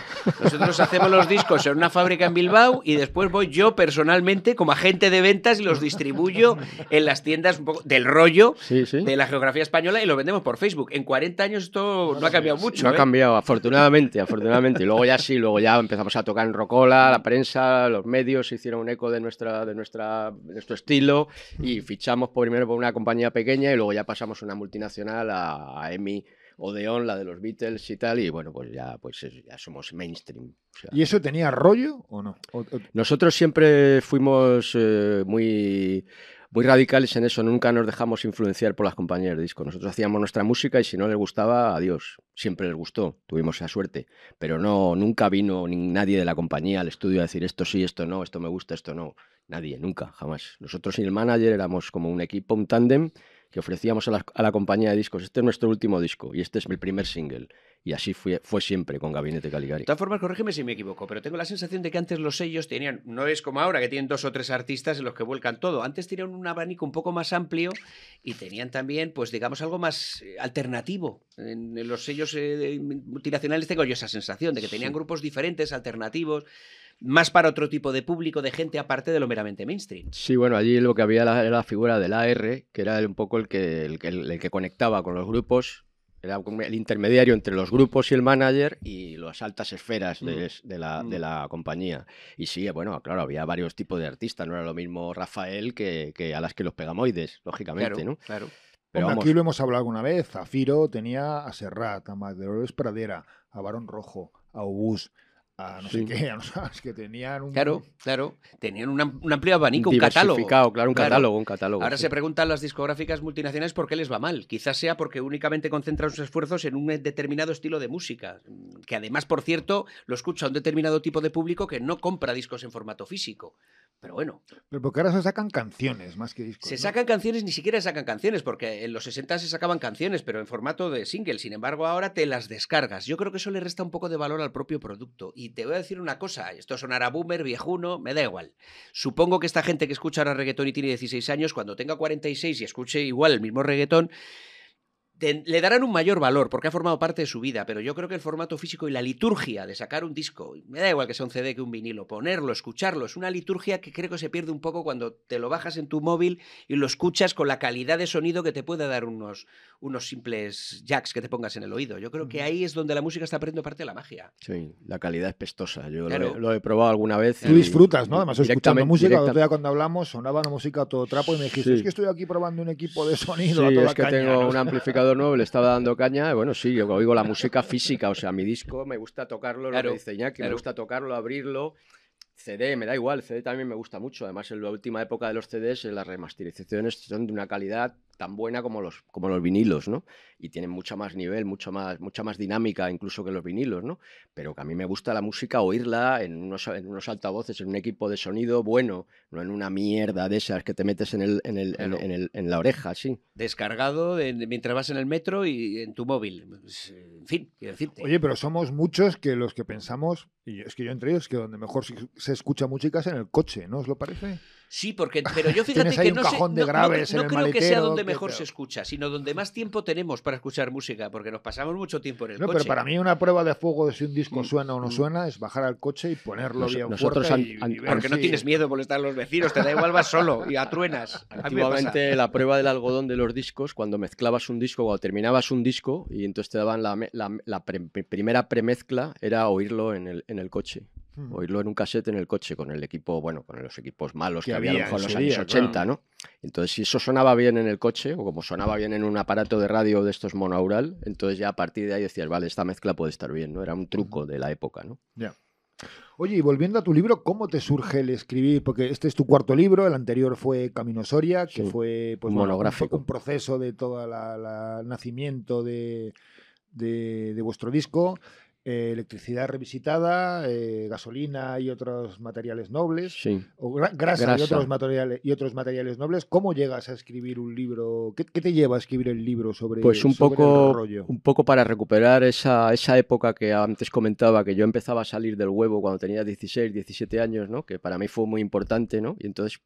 Nosotros hacemos los discos en una fábrica en Bilbao y después voy yo personalmente como agente de ventas y los distribuyo en las tiendas un poco del rollo
Sí, sí.
de la geografía española y lo vendemos por Facebook. En 40 años esto no ha cambiado mucho.
No ha
¿eh?
cambiado, afortunadamente, afortunadamente. Y luego ya sí, luego ya empezamos a tocar en Rocola, la prensa, los medios hicieron un eco de nuestra, de nuestra, de nuestro estilo y fichamos por- primero por una compañía pequeña y luego ya pasamos a una multinacional a, a EMI Odeon, la de los Beatles y tal, y bueno, pues ya, pues es- ya somos mainstream. o sea.
¿Y eso tenía rollo o no? O- o-
Nosotros siempre fuimos eh, muy, muy radicales en eso, nunca nos dejamos influenciar por las compañías de disco. Nosotros hacíamos nuestra música y si no les gustaba, adiós. Siempre les gustó, tuvimos esa suerte. Pero no, nunca vino ni nadie de la compañía al estudio a decir esto sí, esto no, esto me gusta, esto no. Nadie, nunca, jamás. Nosotros y el manager éramos como un equipo, un tándem que ofrecíamos a la, a la compañía de discos, este es nuestro último disco y este es el primer single. Y así fue, fue siempre con Gabinete Caligari.
De todas formas, corrígeme si me equivoco, pero tengo la sensación de que antes los sellos tenían, no es como ahora, que tienen dos o tres artistas en los que vuelcan todo. Antes tenían un abanico un poco más amplio y tenían también, pues digamos, algo más eh, alternativo. En, en los sellos eh, multinacionales tengo yo esa sensación de que tenían
Sí.
grupos diferentes, alternativos, más para otro tipo de público, de gente aparte de lo meramente mainstream.
Sí, bueno, allí lo que había la- era la figura del AR, que era el- un poco el que, el, que- el que conectaba con los grupos, era el intermediario entre los grupos y el manager y las altas esferas de, de la, de
Mm.
la compañía. Y sí, bueno, claro, había varios tipos de artistas, no era lo mismo Rafael que, que a las que los pegamoides, lógicamente,
Claro,
¿no?
claro.
Pero
Hombre,
vamos,
aquí lo hemos hablado alguna vez. Zafiro tenía a Serrat, a Magdalores Pradera, a Barón Rojo, a Obús, a no
Sí.
sé qué, a no sabes, que tenían un...
Claro, claro. Tenían un, am- un amplio abanico, un catálogo.
claro, un
Claro.
catálogo, un catálogo.
Ahora
sí.
se preguntan las discográficas multinacionales por qué les va mal. Quizás sea porque únicamente concentran sus esfuerzos en un determinado estilo de música, que además, por cierto, lo escucha un determinado tipo de público que no compra discos en formato físico. Pero bueno,
Pero porque ahora se sacan canciones más que discos.
se
¿no?
sacan canciones, ni siquiera sacan canciones, porque en los 60 se sacaban canciones, pero en formato de single. Sin embargo, ahora te las descargas. Yo creo que eso le resta un poco de valor al propio producto. Y te voy a decir una cosa, esto sonará boomer, viejuno, me da igual. Supongo que esta gente que escucha ahora reggaetón y tiene 16 años, cuando tenga 46 y escuche igual el mismo reggaetón, te- le darán un mayor valor porque ha formado parte de su vida, pero yo creo que el formato físico y la liturgia de sacar un disco, me da igual que sea un CD que un vinilo, ponerlo, escucharlo, es una liturgia que creo que se pierde un poco cuando te lo bajas en tu móvil y lo escuchas con la calidad de sonido que te puede dar unos, unos simples jacks que te pongas en el oído. Yo creo que ahí es donde la música está perdiendo parte de la magia.
Sí, la calidad es pestosa. Yo lo
Claro.
he- lo, he probado alguna vez.
Tú
y-
disfrutas, ¿no? Además, escuchando música,
directa-
el otro día cuando hablamos sonaba una música a todo trapo y me dijiste,
Sí.
es que estoy aquí probando un equipo de sonido a
Sí,
toda
es que
caña",
tengo
¿no?
un amplificador nuevo, le estaba dando caña. Bueno, sí, yo oigo la música física, o sea, mi disco me gusta tocarlo,
Claro,
lo que dice Iñaki, me gusta tocarlo, abrirlo. CD, me da igual, CD también me gusta mucho. Además, en la última época de los CDs, las remasterizaciones son de una calidad tan buena como los, como los vinilos, ¿no? Y tienen mucho más nivel, mucho más, mucha más dinámica incluso que los vinilos, ¿no? Pero que a mí me gusta la música oírla en unos, en unos altavoces, en un equipo de sonido bueno, no en una mierda de esas que te metes en, el, en, el, en-
Claro.
en el- en la oreja, sí.
Descargado de- mientras vas en el metro y en tu móvil. Pues, En fin, quiero decirte.
Oye, pero somos muchos que los que pensamos, y es que yo entre ellos, que donde mejor se escucha música es en el coche, ¿no os lo parece?
Sí, porque, pero yo fíjate que no, sé- creo que sea donde mejor
pero-
se escucha, sino donde más tiempo tenemos para escuchar música, porque nos pasamos mucho tiempo en el
No,
coche.
pero para mí una prueba de fuego de si un disco
Mm,
suena o no
mm.
suena es bajar al coche y ponerlo
Nos-
bien
nosotros
fuerte
an-
y-
an-
y ver
Porque no tienes miedo de molestar a los vecinos, te da igual, vas solo y atruenas.
Antiguamente la prueba del algodón de los discos, cuando mezclabas un disco, cuando terminabas un disco y entonces te daban la, me- la- la pre- primera premezcla, era oírlo en el, en el coche.
Mm.
Oírlo en un cassette en el coche con el equipo, bueno, con los equipos malos
Que
que, había en los años
día,
80,
claro.
¿no? Entonces, si eso sonaba bien en el coche, o como sonaba bien en un aparato de radio de estos monaural, entonces ya a partir de ahí decías, vale, esta mezcla puede estar bien, ¿no? Era un truco de la época, ¿no?
Ya. Oye, y volviendo a tu libro, ¿cómo te surge el escribir? Porque este es tu cuarto libro, el anterior fue Camino Soria, que
Sí,
fue pues, bueno,
monográfico.
Un, proceso de todo el nacimiento de, de- de vuestro disco. Eh, electricidad revisitada, eh, gasolina y otros materiales nobles,
Sí.
o gra- grasa, Y,
Grasa.
otros materiales, y otros materiales nobles. ¿Cómo llegas a escribir un libro? ¿Qué, qué te lleva a escribir el libro sobre,
Pues un
sobre el
poco,
rollo?
un poco para recuperar esa, esa época que antes comentaba, que yo empezaba a salir del huevo cuando tenía 16, 17 años, ¿no? que para mí fue muy importante, ¿no? y entonces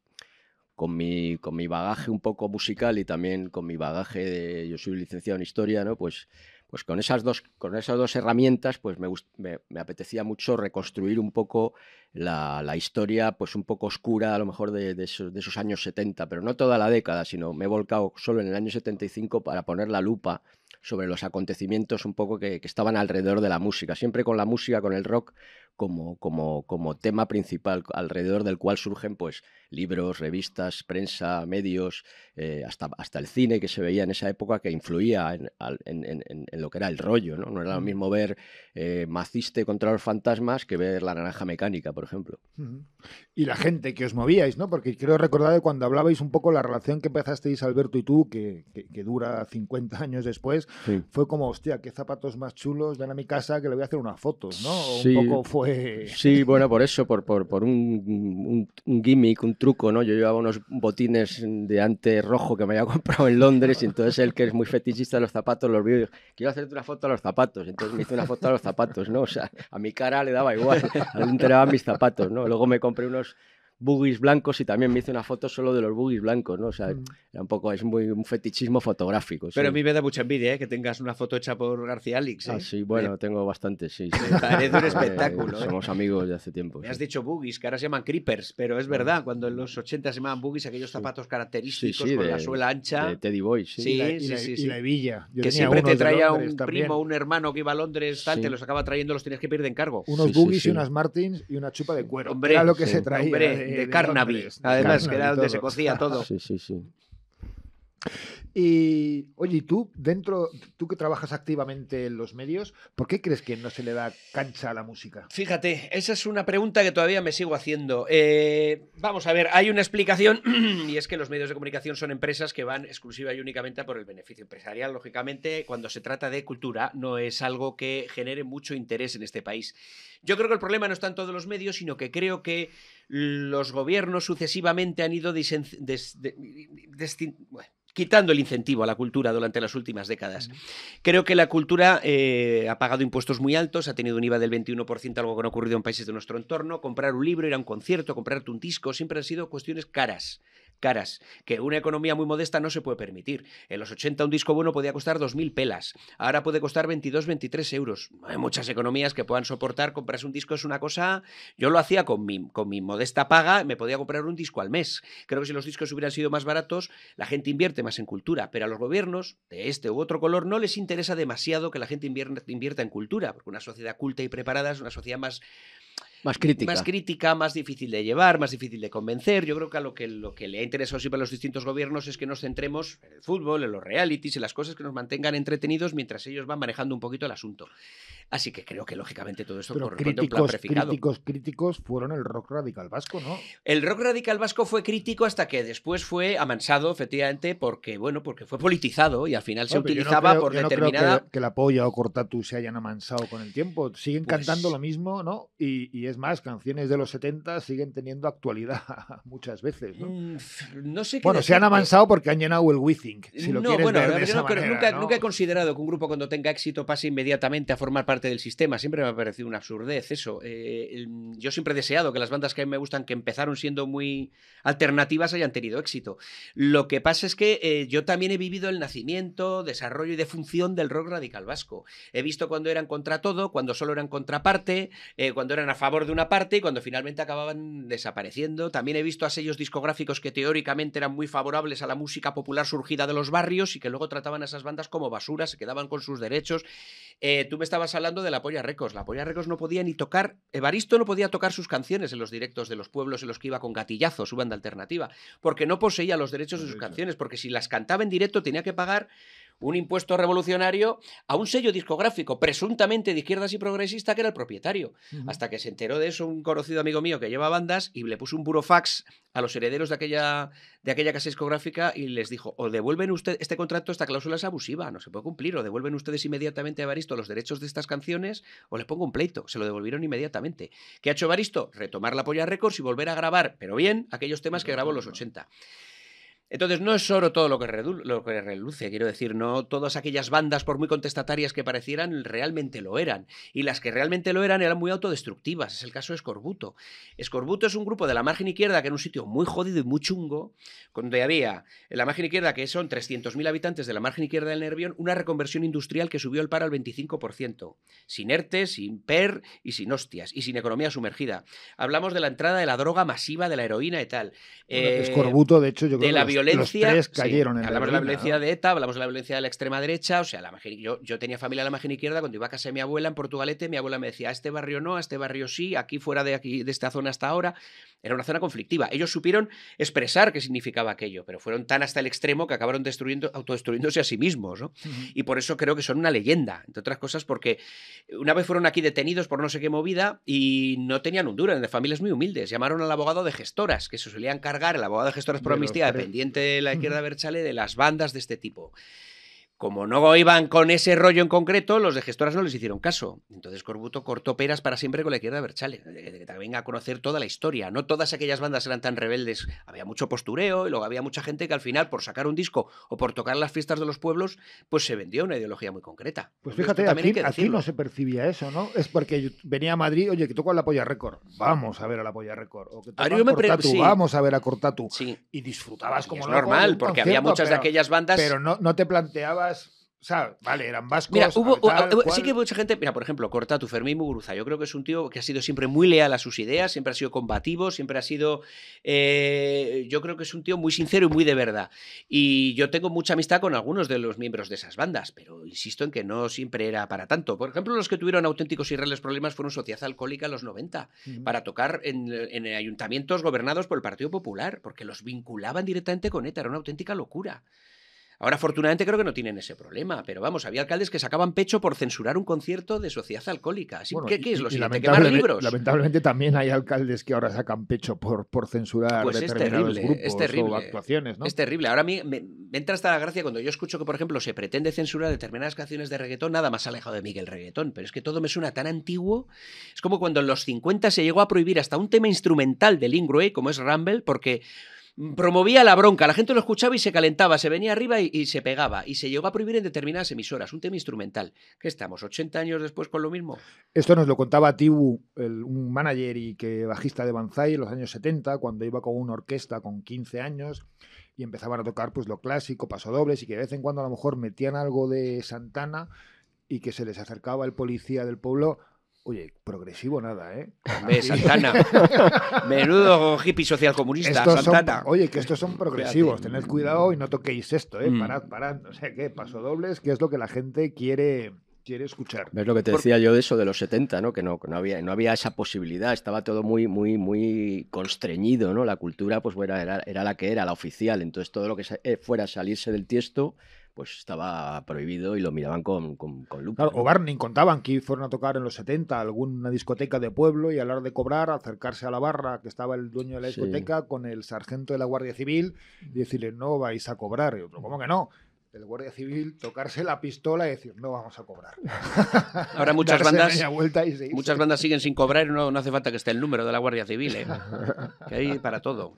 con mi, con mi bagaje un poco musical y también con mi bagaje de, yo soy licenciado en historia, ¿no? pues pues con esas dos, con esas dos herramientas, pues me, me, apetecía mucho reconstruir un poco la, la historia, pues un poco oscura, a lo mejor de, de esos, años 70, pero no toda la década, sino me he volcado solo en el año 75 para poner la lupa sobre los acontecimientos un poco que estaban alrededor de la música, siempre con la música, con el rock como, como, como tema principal, alrededor del cual surgen pues libros, revistas, prensa, medios, eh, hasta, hasta el cine que se veía en esa época que influía en, en- en- lo que era el rollo. No, no era lo mismo ver eh, Maciste contra los fantasmas que ver La Naranja Mecánica, por ejemplo.
Y la gente que os movíais, ¿no? Porque creo recordar de cuando hablabais un poco la relación que empezasteis Alberto y tú, que, que- que dura 50 años después,
Sí.
fue como, hostia, qué zapatos más chulos, ven a mi casa que le voy a hacer unas fotos, ¿no? O
Sí.
Un poco fue...
Sí, bueno, por eso, por, por, un, un- gimmick, un truco, ¿no? Yo llevaba unos botines de ante rojo que me había comprado en Londres y entonces él, que es muy fetichista de los zapatos, los vio y dijo, quiero hacerte una foto a los zapatos. Entonces me hizo una foto a los zapatos, ¿no? O sea, a mi cara le daba igual, a él enteraban mis zapatos, ¿no? Luego me compré unos boogies blancos y también me hice una foto solo de los boogies blancos, ¿no? O sea,
Mm.
era un poco, es muy un fetichismo fotográfico.
Pero a
sí.
mí me da mucha envidia ¿eh? que tengas una foto hecha por García Alix. ¿eh?
Ah, sí, bueno, tengo bastante, sí. sí.
Parece un
Eh,
espectáculo, ¿eh?
Somos amigos de hace tiempo.
Me
sí.
has dicho boogies, que ahora se llaman creepers, pero es verdad, cuando en los 80 se llamaban boogies, aquellos zapatos característicos con la suela ancha,
de Teddy Boy, sí.
Sí,
y la, y
sí,
la-
sí,
y la hebilla. Yo
que
tenía
siempre te
de
traía
Londres
un
también.
primo o un hermano que iba a Londres, tal,
Sí.
te los acaba trayendo, los tenías que pedir de encargo.
Unos
Sí, sí,
boogies
sí.
y unas Martins y una chupa de cuero.
Hombre,
era lo que
sí.
se traía.
Hombre,
de,
de, Carnaby, además, que era donde se cocía todo.
Sí, sí, sí.
Y, oye, ¿y tú, dentro, tú que trabajas activamente en los medios, ¿por qué crees que no se le da cancha a la música?
Fíjate, esa es una pregunta que todavía me sigo haciendo. Eh, vamos a ver, hay una explicación y es que los medios de comunicación son empresas que van exclusiva y únicamente por el beneficio empresarial. Lógicamente, cuando se trata de cultura, no es algo que genere mucho interés en este país. Yo creo que el problema no está en todos los medios, sino que creo que los gobiernos sucesivamente han ido quitando el incentivo a la cultura durante las últimas décadas. Creo que la cultura eh, ha pagado impuestos muy altos, ha tenido un IVA del 21%, algo que no ha ocurrido en países de nuestro entorno. Comprar un libro, ir a un concierto, comprarte un disco, siempre han sido cuestiones caras. Caras, que una economía muy modesta no se puede permitir. En los 80 un disco bueno podía costar 2.000 pelas, ahora puede costar 22, 23 euros. Hay muchas economías que puedan soportar comprarse un disco, es una cosa... Yo lo hacía con mi, con mi modesta paga, me podía comprar un disco al mes. Creo que si los discos hubieran sido más baratos, la gente invierte más en cultura, pero a los gobiernos de este u otro color no les interesa demasiado que la gente invier- invierta en cultura, porque una sociedad culta y preparada es una sociedad más,
Más crítica.
más crítica, más difícil de llevar, más difícil de convencer. Yo creo que a lo que, lo que le ha interesado siempre a los distintos gobiernos es que nos centremos en el fútbol, en los realities, en las cosas que nos mantengan entretenidos mientras ellos van manejando un poquito el asunto. Así que creo que lógicamente todo esto
Pero
corresponde a un plan
críticos, críticos, críticos fueron el rock radical vasco, ¿no?
El rock radical vasco fue crítico hasta que después fue amansado, efectivamente, porque bueno, porque fue politizado y al final se
yo no
utilizaba
creo-
por
yo no creo
determinada.
que, que la polla o Cortatu se hayan amansado con el tiempo. Siguen
Pues-
cantando lo mismo, ¿no? Y, y es más, canciones de los 70 siguen teniendo actualidad muchas veces, ¿no?
Mm, f- No sé qué
Bueno, se han amansado porque han llenado el Withink, si lo
no,
quieres
bueno,
ver
a
de
ver, yo
esa
no creo-
manera,
nunca,
¿no?
nunca he considerado que un grupo cuando tenga éxito pase inmediatamente a formar parte del sistema. Siempre me ha parecido una absurdez eso. Eh, yo siempre he deseado que las bandas que a mí me gustan, que empezaron siendo muy alternativas, hayan tenido éxito. Lo que pasa es que eh, yo también he vivido el nacimiento, desarrollo y defunción del rock radical vasco. He visto cuando eran contra todo, cuando solo eran contraparte, eh, cuando eran a favor de una parte y cuando finalmente acababan desapareciendo. También he visto a sellos discográficos que teóricamente eran muy favorables a la música popular surgida de los barrios y que luego trataban a esas bandas como basura, se quedaban con sus derechos. Eh, tú me estabas hablando de la Polla Records. La Polla Records no podía ni tocar, Evaristo no podía tocar sus canciones en los directos de los pueblos en los que iba con Gatillazo, su banda alternativa, porque no poseía los derechos de sus canciones, porque si las cantaba en directo tenía que pagar un impuesto revolucionario a un sello discográfico presuntamente de izquierdas y progresista que era el propietario. Hasta que se enteró de eso un conocido amigo mío que lleva bandas y le puso un burofax a los herederos de aquella, de aquella casa discográfica y les dijo, o devuelven usted este contrato, esta cláusula es abusiva, no se puede cumplir, o devuelven ustedes inmediatamente a Evaristo los derechos de estas canciones o le pongo un pleito. Se lo devolvieron inmediatamente. ¿Qué ha hecho Evaristo? Retomar la Polla Records y volver a grabar, pero bien, aquellos temas que grabó en los 80. Entonces, no es oro todo lo que, lo que reluce, quiero decir, no todas aquellas bandas, por muy contestatarias que parecieran, realmente lo eran. Y las que realmente lo eran eran muy autodestructivas. Es el caso de Escorbuto. Escorbuto es un grupo de la margen izquierda que era un sitio muy jodido y muy chungo, donde había en la margen izquierda, que son 300.000 habitantes de la margen izquierda del Nervión, una reconversión industrial que subió el paro al 25%, sin ERTE, sin PER y sin hostias, y sin economía sumergida. Hablamos de la entrada de la droga masiva, de la heroína y tal.
Bueno,
Eh,
Escorbuto, de hecho, yo creo
de
que
la violencia.
los tres
sí,
cayeron en
hablamos de la violencia
¿no?
de ETA, hablamos de la violencia de la extrema derecha. O sea, la yo, yo tenía familia en la margen izquierda. Cuando iba a casa de mi abuela en Portugalete, mi abuela me decía: a este barrio no, a este barrio sí, aquí fuera de aquí, de esta zona hasta ahora. Era una zona conflictiva. Ellos supieron expresar qué significaba aquello, pero fueron tan hasta el extremo que acabaron destruyendo, autodestruyéndose a sí mismos. ¿no? Y por eso creo que son una leyenda, entre otras cosas, porque una vez fueron aquí detenidos por no sé qué movida y no tenían un duro, eran de familias muy humildes. Llamaron al abogado de gestoras, que se solían cargar, el abogado de gestoras por
De
amnistía,
tres.
De la izquierda Berchale, de las bandas de este tipo. Como no iban con ese rollo en concreto, los de gestoras no les hicieron caso. Entonces Corbuto cortó peras para siempre con la izquierda Berchale. eh, Que también a conocer toda la historia. No todas aquellas bandas eran tan rebeldes. Había mucho postureo y luego había mucha gente que al final, por sacar un disco o por tocar las fiestas de los pueblos, pues se vendió una ideología muy concreta.
Pues
Esto
fíjate,
hay que
aquí no se percibía eso, ¿no? Es porque yo venía a Madrid, oye, que toco la Polla Record, vamos a ver a la Polla Record. O que
yo me
Cortatu,
sí.
vamos a ver a Cortatu.
Sí,
Y disfrutabas
y
como
es
de
normal, porque había muchas de aquellas bandas...
Pero no, no te planteabas, o sea, vale, eran vascos.
Mira, hubo,
tal,
hubo-
cual.
sí que mucha gente, mira, por ejemplo, Cortatu, Fermín Muguruza, yo creo que es un tío que ha sido siempre muy leal a sus ideas, siempre ha sido combativo, siempre ha sido, eh, yo creo que es un tío muy sincero y muy de verdad. Y yo tengo mucha amistad con algunos de los miembros de esas bandas, pero insisto en que no siempre era para tanto. Por ejemplo, los que tuvieron auténticos y reales problemas fueron Sociedad Alcohólica en los 90,
Ujú.
para tocar en, en ayuntamientos gobernados por el Partido Popular, porque los vinculaban directamente con ETA, era una auténtica locura. Ahora, afortunadamente, creo que no tienen ese problema, pero vamos, había alcaldes que sacaban pecho por censurar un concierto de sociedad alcohólica. Así,
Bueno,
¿qué, qué es lo siguiente? ¿Quemar
lamentablemente-
libros?
Lamentablemente también hay alcaldes que ahora sacan pecho por, por censurar
Pues es
determinados
terrible,
grupos
terrible.
o actuaciones, ¿no?
Es terrible. Ahora a mí me, me entra hasta la gracia cuando yo escucho que, por ejemplo, se pretende censurar determinadas canciones de reggaetón, nada más alejado de mí que el reggaetón. Pero es que todo me suena tan antiguo. Es como cuando en los 50 se llegó a prohibir hasta un tema instrumental de Lingüe, como es Rumble, porque promovía la bronca. La gente lo escuchaba y se calentaba, se venía arriba y, se pegaba. Y se llegó a prohibir en determinadas emisoras, un tema instrumental. ¿Qué estamos? ¿80 años después con lo mismo?
Esto nos lo contaba Tibu, el- un manager y que bajista de Banzai en los años 70, cuando iba con una orquesta con 15 años y empezaban a tocar pues lo clásico, pasodobles y que de vez en cuando a lo mejor metían algo de Santana y que se les acercaba el policía del pueblo. Oye, progresivo nada, ¿eh?
Ve, Santana. Menudo hippie social comunista,
Estos son-
Santana.
oye, que estos son progresivos,
Fíjate.
tened cuidado y no toquéis esto, ¿eh?
Mm.
Parad, parad. O sea, ¿qué? Pasodobles, que es lo que la gente quiere, quiere escuchar.
¿Ves lo que te decía yo de eso de los 70, ¿no? Que no, no había, no había esa posibilidad, estaba todo muy, muy, muy constreñido, ¿no? La cultura, pues bueno, era, era la que era, la oficial. Entonces todo lo que eh, fuera a salirse del tiesto, pues estaba prohibido y lo miraban con, con, con lupa.
Claro,
¿no?
o Barney contaban que fueron a tocar en los 70 a alguna discoteca de pueblo y a la hora de cobrar, acercarse a la barra que estaba el dueño de la
Sí.
discoteca con el sargento de la Guardia Civil y decirle, no vais a cobrar. Y otro, ¿cómo que no? El Guardia Civil tocarse la pistola y decir, no vamos a cobrar.
Ahora muchas bandas,
vuelta y
muchas bandas siguen sin cobrar y no, no hace falta que esté el número de la Guardia Civil, ¿eh? Que hay para todo.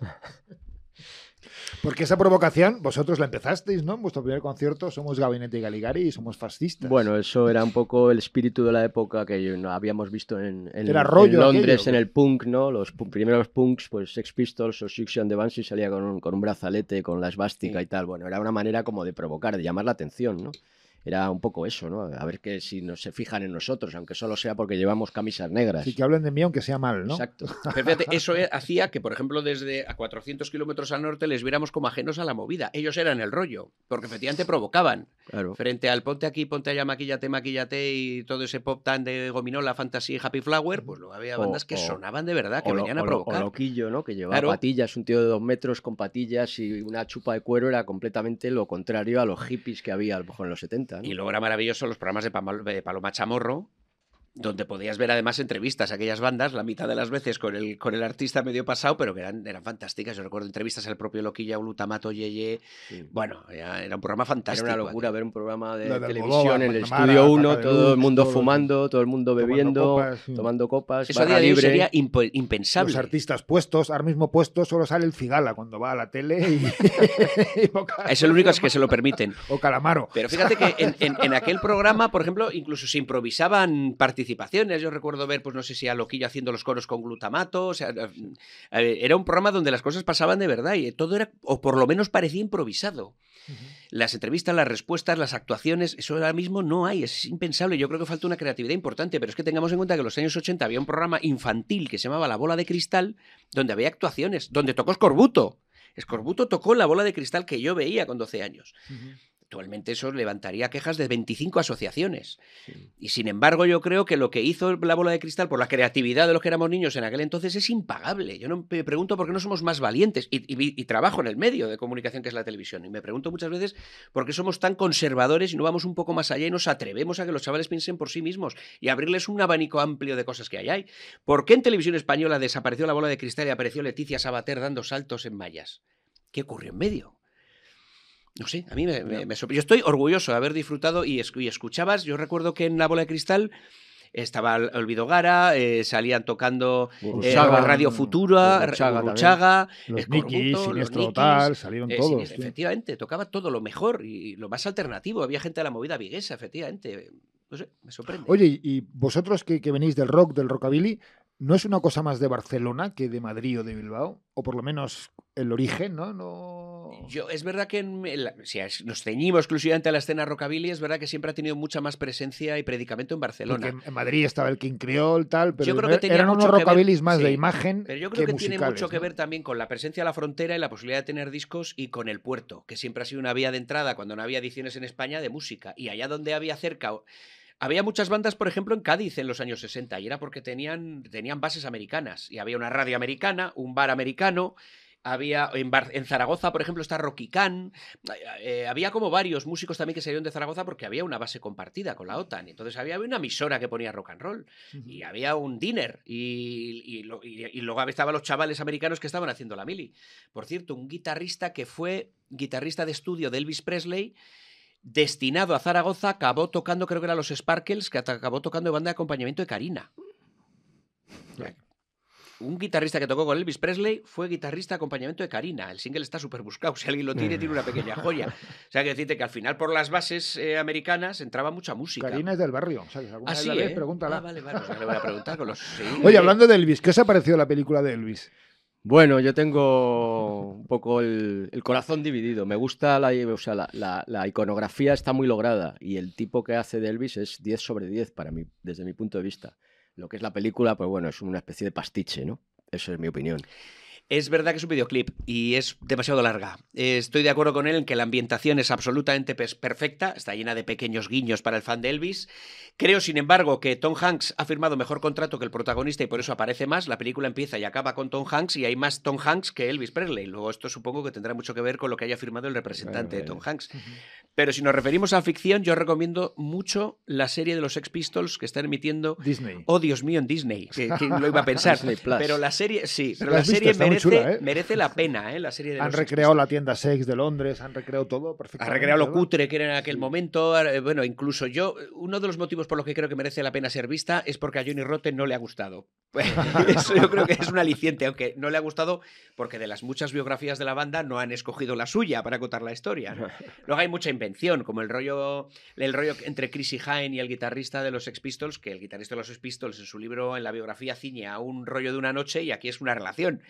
Porque esa provocación, vosotros la empezasteis, ¿no? En vuestro primer concierto somos Gabinete Galigari y somos fascistas.
Bueno, eso era un poco el espíritu de la época que yo- no habíamos visto en, en-
Era
en Londres,
aquello.
en el punk, ¿no? Los primeros punks, pues Sex Pistols o Six and the Banshees salía con un, con un brazalete, con la esvástica
Sí.
y tal. Bueno, era una manera como de provocar, de llamar la atención, ¿no? Era un poco eso, ¿no? A ver que si no se fijan en nosotros, aunque solo sea porque llevamos camisas negras.
Así que hablen de mí aunque sea mal, ¿no?
Exacto.
Pero fíjate, eso eh, hacía que, por ejemplo, desde a 400 kilómetros al norte les viéramos como ajenos a la movida. Ellos eran el rollo, porque efectivamente provocaban.
Claro.
Frente al ponte aquí, ponte allá, maquillate, maquillate y todo ese pop tan de gominola, fantasy, happy flower, pues luego había
O-
bandas que
o-
sonaban de verdad, que
lo-
venían a provocar.
O loquillo, ¿no? Que llevaba
Claro.
patillas, un tío de dos metros con patillas y una chupa de cuero era completamente lo contrario a los hippies que había a lo mejor en los 70.
Y luego era maravilloso los programas de Paloma Chamorro, donde podías ver además entrevistas a aquellas bandas, la mitad de las veces con el, con el artista medio pasado, pero que eran, eran fantásticas. Yo recuerdo entrevistas al propio Loquilla, Glutamato, Yeye.
Sí.
Bueno, era, era un programa
Era
fantástico.
una locura ver un programa de televisión en el estudio 1,
Paca
todo el mundo
todo,
fumando, todo el mundo
tomando
bebiendo,
copas, sí.
tomando copas,
Eso día de hoy
libre.
sería impensable.
Los artistas puestos, ahora mismo puestos, solo sale el Cigala cuando va a la tele y.
Es el único que se lo permiten.
O Calamaro.
Pero fíjate que en, en- en aquel programa, por ejemplo, incluso se improvisaban participaciones. Yo recuerdo ver, pues no sé si a Loquillo haciendo los coros con glutamato. O sea, eh, era un programa donde las cosas pasaban de verdad y todo era, o por lo menos parecía improvisado. Las entrevistas, las respuestas, las actuaciones, eso ahora mismo no hay, es impensable. Yo creo que falta una creatividad importante, pero es que tengamos en cuenta que en los años 80 había un programa infantil que se llamaba La Bola de Cristal, donde había actuaciones, donde tocó Escorbuto. Escorbuto tocó La Bola de Cristal que yo veía con 12 años. Actualmente eso levantaría quejas de 25 asociaciones. Y sin embargo, yo creo que lo que hizo la bola de cristal por la creatividad de los que éramos niños en aquel entonces es impagable. Yo no me pregunto por qué no somos más valientes. Y, y- y trabajo en el medio de comunicación que es la televisión. Y me pregunto muchas veces por qué somos tan conservadores y no vamos un poco más allá y nos atrevemos a que los chavales piensen por sí mismos y abrirles un abanico amplio de cosas que hay. ahí. ¿Por qué en televisión española desapareció la bola de cristal y apareció Leticia Sabater dando saltos en mallas? ¿Qué ocurrió en medio? No sé, a mí me, me- Yo estoy orgulloso de haber disfrutado y, escu- y escuchabas. Yo recuerdo que en La Bola de Cristal estaba Olvido Gara, eh, salían tocando eh, Radio Futura,
Gurruchaga
Gurruchaga,
Los
los
Siniestro
Nikis,
Total, salieron
eh,
todos.
Efectivamente, tocaba todo lo mejor y lo más alternativo. Había gente de la movida viguesa, efectivamente. No sé, me sorprende.
Oye, y y vosotros que, que venís del rock, del rockabilly, ¿no es una cosa más de Barcelona que de Madrid o de Bilbao? O por lo menos el origen, ¿no? no...
Yo, es verdad que en si nos ceñimos exclusivamente a la escena rockabilly, es verdad que siempre ha tenido mucha más presencia y predicamento en Barcelona.
Porque en Madrid estaba el King Creole, tal, pero
Yo creo que tenía
eran unos rockabillys más de imagen
Pero yo creo que, tiene mucho que ver también con la presencia de la frontera y la posibilidad de tener discos y con el puerto, que siempre ha sido una vía de entrada cuando no había ediciones en España de música. Y allá donde había cerca. Había muchas bandas, por ejemplo, en Cádiz en los años 60, y era porque tenían, tenían bases americanas. Y había una radio americana, un bar americano. Había en, Bar- en Zaragoza, por ejemplo, está Rocky Can. Eh, había como varios músicos también que salieron de Zaragoza porque había una base compartida con la OTAN. Entonces había una emisora que ponía rock and roll y había un dinner y, y lo- y- y luego estaban los chavales americanos que estaban haciendo la mili. Por cierto, un guitarrista que fue guitarrista de estudio de Elvis Presley, destinado a Zaragoza, acabó tocando, creo que eran los Sparkles, que acabó tocando de banda de acompañamiento de Karina. Un guitarrista que tocó con Elvis Presley fue guitarrista de acompañamiento de Karina. El single está súper buscado. Si alguien lo tiene, tiene una pequeña joya. O sea, que decirte que al final, por las bases eh, americanas, entraba mucha música.
Karina es del barrio. o sea, que si alguna
Ah,
vez
sí,
la ves, pregúntala.
Ah, vale, vale. ya le voy a preguntar con los... sí.
Oye, hablando de Elvis, ¿qué os ha parecido la película de Elvis?
Bueno, yo tengo un poco el, corazón dividido. Me gusta la, o sea, la iconografía, está muy lograda y el tipo que hace de Elvis es 10 sobre 10 para mí, desde mi punto de vista. Lo que es la película, pues bueno, es una especie de pastiche, ¿no? Eso es mi opinión.
Es verdad que es un videoclip y es demasiado larga. Estoy de acuerdo con él en que la ambientación es absolutamente perfecta, está llena de pequeños guiños para el fan de Elvis. Creo, sin embargo, que Tom Hanks ha firmado mejor contrato que el protagonista y por eso aparece más. La película empieza y acaba con Tom Hanks y hay más Tom Hanks que Elvis Presley. Luego esto supongo que tendrá mucho que ver con lo que haya firmado el representante
Bueno,
de Tom Hanks. Pero si nos referimos a ficción, yo recomiendo mucho la serie de los Sex Pistols que están emitiendo
Disney.
Oh, Dios mío, en Disney. ¿Quién lo iba a pensar? Pero la serie, sí, pero
la
la
has visto, muy chula, ¿eh?
merece la pena, ¿eh? La serie de
Han
los
recreado la tienda Sex de Londres, han recreado todo
Ha
perfectamente.
recreado lo cutre que era en aquel momento. eh, Bueno, incluso yo, uno de los motivos por los que creo que merece la pena ser vista es porque a Johnny Rotten no le ha gustado. Eso yo creo que es un aliciente, aunque no le ha gustado porque de las muchas biografías de la banda no han escogido la suya para contar la historia. ¿no? Luego hay mucha invención, como el rollo, el rollo entre Chrissy Hine y el guitarrista de los Sex Pistols, que el guitarrista de los Sex Pistols en su libro, en la biografía, ciñe a un rollo de una noche y aquí es una relación.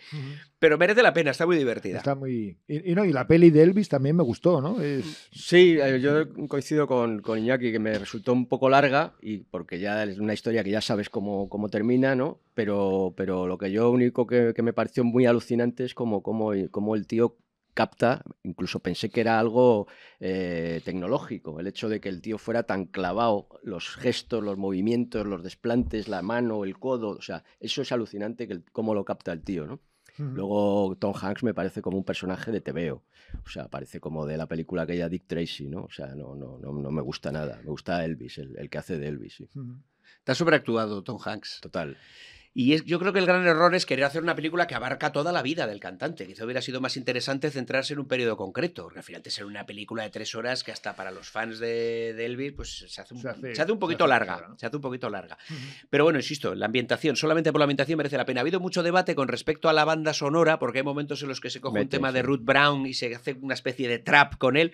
Pero merece la pena, está muy divertida.
Está muy. Y, y no, y la peli de Elvis también me gustó, ¿no? Es.
Sí, eh, yo coincido con, con Iñaki, que me resultó un poco larga, y porque ya es una historia que ya sabes cómo, cómo termina, ¿no? Pero, pero lo que yo único que, que me pareció muy alucinante es como, como, como el tío capta, incluso pensé que era algo eh, tecnológico, el hecho de que el tío fuera tan clavado, los gestos, los movimientos, los desplantes, la mano, el codo, o sea, eso es alucinante que el- cómo lo capta el tío, ¿no? Luego Tom Hanks me parece como un personaje de TVO. O sea, parece como de la película aquella Dick Tracy, ¿no? O sea, no, no, no, no me gusta nada. Me gusta Elvis, el, el que hace de Elvis. sí.
Está sobreactuado Tom Hanks.
Total.
Y es- yo creo que el gran error es querer hacer una película que abarca toda la vida del cantante. Quizá hubiera sido más interesante centrarse en un periodo concreto. Porque al final de ser una película de tres horas que hasta para los fans de, de Elvis pues se hace un,
Se hace-
se hace un
se
poquito
hace
larga. Se hace un poquito larga. Pero bueno, insisto, la ambientación, solamente por la ambientación merece la pena. Ha habido mucho debate con respecto a la banda sonora, porque hay momentos en los que se coge un tema de. Ruth Brown y se hace una especie de trap con él.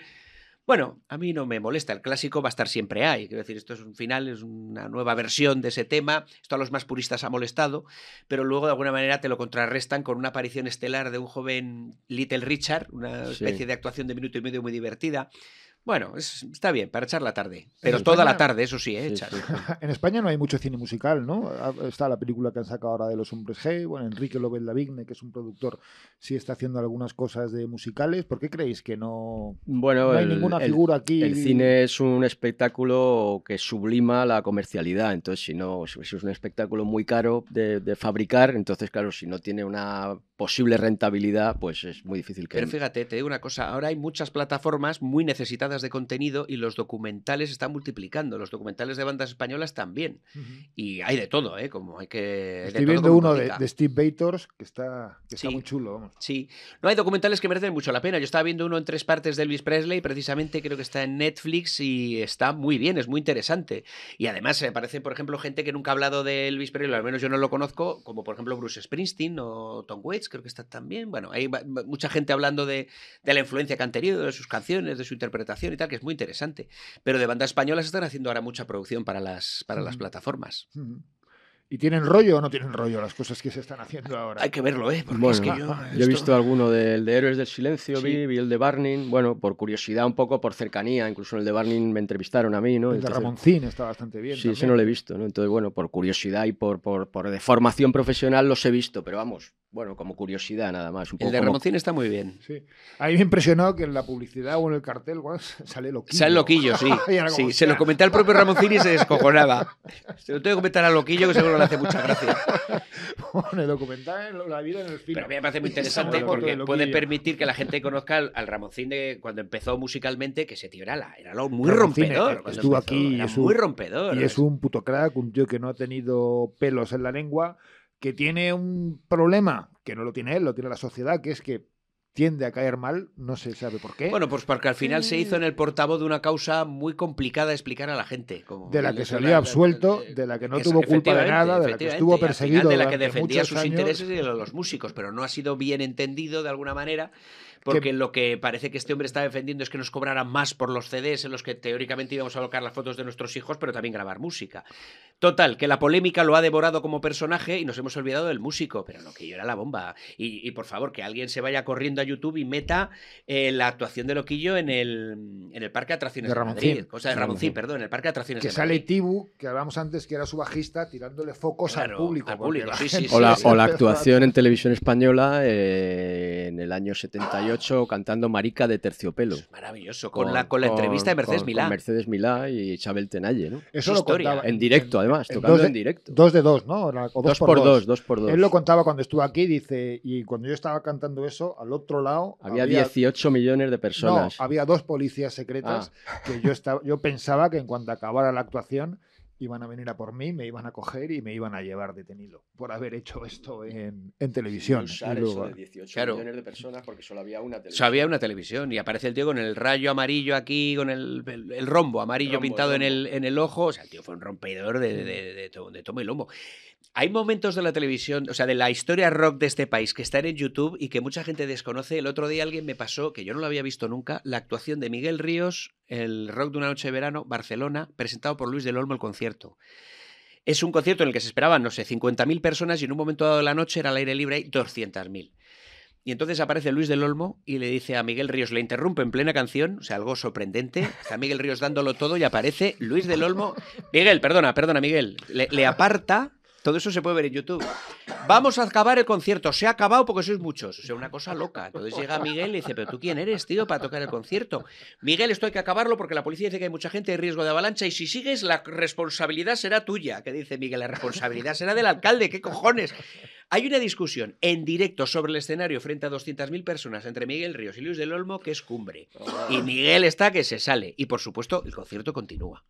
Bueno, a mí no me molesta, el clásico va a estar siempre ahí. Quiero decir, esto es un final, es una nueva versión de ese tema. Esto a los más puristas ha molestado, pero luego de alguna manera te lo contrarrestan con una aparición estelar de un joven Little Richard, una
Sí.
especie de actuación de minuto y medio muy divertida. Bueno, es- está bien, para echar la tarde. Pero
España-
toda la tarde, eso sí, ¿eh?
Sí,
echar.
sí, sí.
En España no hay mucho cine musical, ¿no? Está la película que han sacado ahora de Los Hombres G. Bueno, Enrique López Lavigne, que es un productor, sí está haciendo algunas cosas de musicales. ¿Por qué creéis que no,
Bueno,
no hay
el-
ninguna
el-
figura aquí?
El cine es un espectáculo que sublima la comercialidad, entonces si no, si es un espectáculo muy caro de, de fabricar, entonces claro, si no tiene una posible rentabilidad, pues es muy difícil que...
Pero fíjate, te digo una cosa, ahora hay muchas plataformas muy necesitadas de contenido y los documentales están multiplicando, los documentales de bandas españolas también. Y hay de todo, ¿eh? Como hay que...
Estoy viendo uno de, de Steve Bators que está, que está
Sí.
muy chulo, vamos.
Sí, no hay documentales que merecen mucho la pena. Yo estaba viendo uno en tres partes de Elvis Presley, precisamente creo que está en Netflix y está muy bien, es muy interesante. Y además se aparece, por ejemplo, gente que nunca ha hablado de Elvis Presley, al menos yo no lo conozco, como por ejemplo Bruce Springsteen o Tom Waits, creo que está también. Bueno, hay mucha gente hablando de, de la influencia que han tenido, de sus canciones, de su interpretación y tal, que es muy interesante. Pero de bandas españolas están haciendo ahora mucha producción para las, para las plataformas.
¿Y tienen rollo o no tienen rollo las cosas que se están haciendo ahora?
Hay que verlo, ¿eh? Porque
Bueno,
es que yo...
yo he visto alguno del de Héroes del Silencio,
Sí.
vi, vi el de Barning, bueno, por curiosidad un poco, por cercanía, incluso en el de Barning me entrevistaron a mí, ¿no?
El de Ramoncín está bastante bien.
Sí, ese no lo he visto, ¿no? Entonces, bueno, por curiosidad y por, por, por de formación profesional los he visto, pero vamos, bueno, como curiosidad nada más. Un poco
El de
como-
Ramoncín está muy bien.
Sí. A mí me impresionó que en la publicidad o en el cartel bueno, sale loquillo.
Sale Loquillo, sí. Sí se lo comenté al propio Ramoncín y se descojonaba. Se lo tengo que comentar a Loquillo, que seguro le hace mucha gracia.
el documental, en la vida en el film.
Pero a mí me parece muy
Esa
interesante porque
de
puede permitir que la gente conozca al, al Ramoncín de cuando empezó musicalmente, que ese tío era, la- era lo muy
Ramoncín,
rompedor.
eh, estuvo
empezó,
aquí
era
es un-
muy rompedor.
Y es un puto crack, un tío que no ha tenido pelos en la lengua, que tiene un problema, que no lo tiene él, lo tiene la sociedad, que es que tiende a caer mal, no se sabe por qué.
Bueno, pues porque al final se hizo en el portavoz de una causa muy complicada de explicar a la gente. como
de la que salió absuelto,
la-
de la que no
que
tuvo culpa de nada, de la que estuvo
y al final
perseguido
de la que defendía sus
años.
intereses y de los músicos, pero no ha sido bien entendido de alguna manera. Porque lo que parece que este hombre está defendiendo es que nos cobraran más por los CDs en los que teóricamente íbamos a colocar las fotos de nuestros hijos, pero también grabar música. Total, que la polémica lo ha devorado como personaje y nos hemos olvidado del músico, pero lo que yo era la bomba. Y, y, por favor, que alguien se vaya corriendo a YouTube y meta eh, la actuación de Loquillo en el, en el Parque de Atracciones
De
de,
Ramoncín.
Madrid. O sea, de Ramoncín, perdón, en el Parque de Atracciones
que
de
sale
Madrid.
Tibu, que hablábamos antes que era su bajista, tirándole focos al público.
al
porque
público,
la
sí, sí,
gente
sí,
O la, o actuación en televisión española eh, en el año 78 cantando Marica de Terciopelo.
Es maravilloso. Con, la, con la entrevista de Mercedes
con-
Milá.
con Mercedes Milá y Isabel Tenalle, ¿no?
Eso lo
historia.
contaba.
En directo, además,
en
tocando
dos de-
en directo.
Dos de dos, ¿no? O
Dos por dos, dos por dos.
Él lo contaba cuando estuvo aquí, dice, y cuando yo estaba cantando eso, al otro lado
Había 18 millones de personas.
No, había dos policías secretas
Ah.
que yo estaba, yo pensaba que en cuanto acabara la actuación iban a venir a por mí, me iban a coger y me iban a llevar detenido por haber hecho esto en, en televisión.
Usar
Y luego-
eso de 18
Claro.
millones de personas porque solo había una televisión.
O sea, había una televisión y aparece el tío con el rayo amarillo aquí, con el, el- el rombo amarillo
Rombo,
pintado En, el,
rombo.
en el ojo. O sea, el tío fue un rompedor de, de, de, de to- de tomo y lomo. Hay momentos de la televisión, o sea, de la historia rock de este país que están en YouTube y que mucha gente desconoce. El otro día alguien me pasó, que yo no lo había visto nunca, la actuación de Miguel Ríos, el rock de una noche de verano, Barcelona, presentado por Luis del Olmo el concierto. Es un concierto en el que se esperaban, no sé, 50.000 personas y en un momento dado de la noche era al aire libre hay 200.000. Y entonces aparece Luis del Olmo y le dice a Miguel Ríos, le interrumpe en plena canción, o sea, algo sorprendente. Está Miguel Ríos dándolo todo y aparece Luis del Olmo. Miguel, perdona, perdona, Miguel. Le aparta. Todo eso se puede ver en YouTube. Vamos a acabar el concierto. Se ha acabado porque sois muchos. O sea, una cosa loca. Entonces llega Miguel y dice, pero tú quién eres, tío, para tocar el concierto. Miguel, esto hay que acabarlo porque la policía dice que hay mucha gente, hay riesgo de avalancha y si sigues la responsabilidad será tuya. ¿Qué dice Miguel? La responsabilidad será del alcalde. ¿Qué cojones? Hay una discusión en directo sobre el escenario frente a 200.000 personas entre Miguel Ríos y Luis del Olmo que es cumbre. Y Miguel está que se sale. Y por supuesto, el concierto continúa.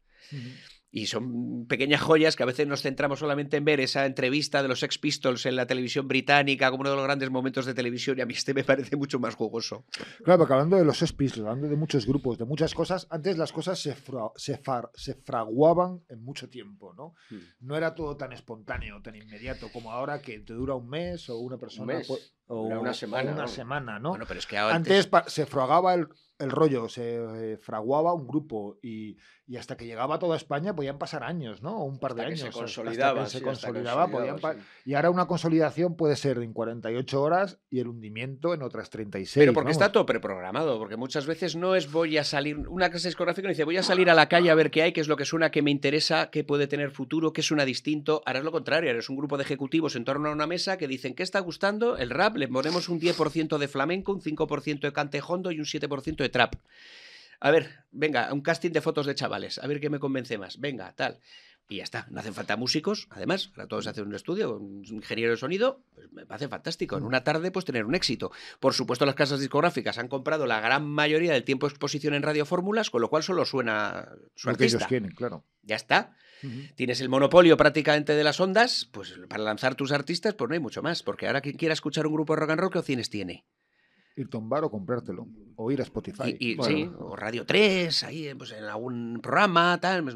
Y son pequeñas joyas que a veces nos centramos solamente en ver esa entrevista de los Sex Pistols en la televisión británica como uno de los grandes momentos de televisión y a mí este me parece mucho más jugoso.
Claro, porque hablando de los Sex Pistols, hablando de muchos grupos, de muchas cosas, antes las cosas se, fra- se, far- se fraguaban en mucho tiempo, ¿no?
Hmm.
No era todo tan espontáneo, tan inmediato como ahora que te dura un mes o una persona
mes,
o
una semana,
una
¿no?
semana, ¿no?
Bueno, pero es que
antes pa- se fragaba el, el rollo, se eh, fraguaba un grupo y, y hasta que llegaba a toda España podían pasar años, ¿no? Un par de
que
años.
se
hasta- hasta que
consolidaba.
se
sí, hasta
consolidaba, podían
sí.
y ahora una consolidación puede ser en 48 horas y el hundimiento en otras 36.
Pero porque
vamos.
está todo preprogramado, porque muchas veces no es voy a salir, una clase discográfica dice voy a salir a la calle a ver qué hay, qué es lo que suena, qué me interesa, qué puede tener futuro, qué suena distinto. Ahora es lo contrario, ahora es un grupo de ejecutivos en torno a una mesa que dicen qué está gustando, el rap, le ponemos un 10% de flamenco, un 5% de cantejondo y un 7% de trap. A ver, venga, un casting de fotos de chavales, a ver qué me convence más, venga, tal. Y ya está, no hacen falta músicos, además, ahora todos hacen un estudio, un ingeniero de sonido, pues me parece fantástico. En una tarde, pues tener un éxito. Por supuesto, las casas discográficas han comprado la gran mayoría del tiempo de exposición en radiofórmulas, con lo cual solo suena su
Lo que ellos quieren, claro.
Ya está. Tienes el monopolio prácticamente de las ondas, pues para lanzar tus artistas, pues no hay mucho más. Porque ahora quien quiera escuchar un grupo de rock and roll, ¿qué opciones tiene?
Ir a un bar o comprártelo. O ir a Spotify.
Y, y-
Bueno,
sí, o Radio 3, ahí pues, en algún programa, tal. pues,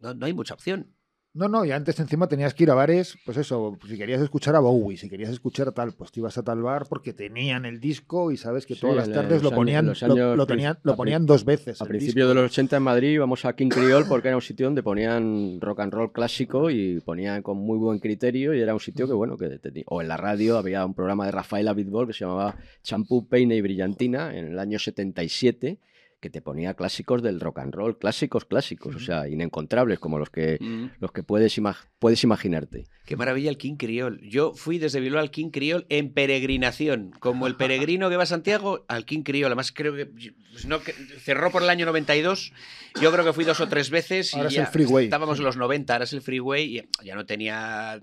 No, no hay mucha opción.
No, no, y antes encima tenías que ir a bares, pues eso, si querías escuchar a Bowie, si querías escuchar a tal, pues te ibas a tal bar porque tenían el disco y sabes que
Sí,
todas las
en
tardes lo ponían, lo-
años
lo,
prin-
tenían, lo ponían dos veces.
A principios de los 80 en Madrid íbamos a King Creole porque era un sitio donde ponían rock and roll clásico y ponían con muy buen criterio y era un sitio que, bueno, que te- o en la radio había un programa de Rafaela Bitbol que se llamaba Champú, Peine y Brillantina en el año 77 que te ponía clásicos del rock and roll, clásicos, clásicos, o sea, inencontrables como los que, los que puedes, ima- puedes imaginarte.
Qué maravilla el King Criol. Yo fui desde Bilbao al King Criol en peregrinación, como el peregrino que va a Santiago al King Criol. Además creo que pues no, que cerró por el año 92. Yo creo que fui dos o tres veces y
Ahora es
ya
el freeway.
estábamos en los 90, ahora es el freeway y ya no tenía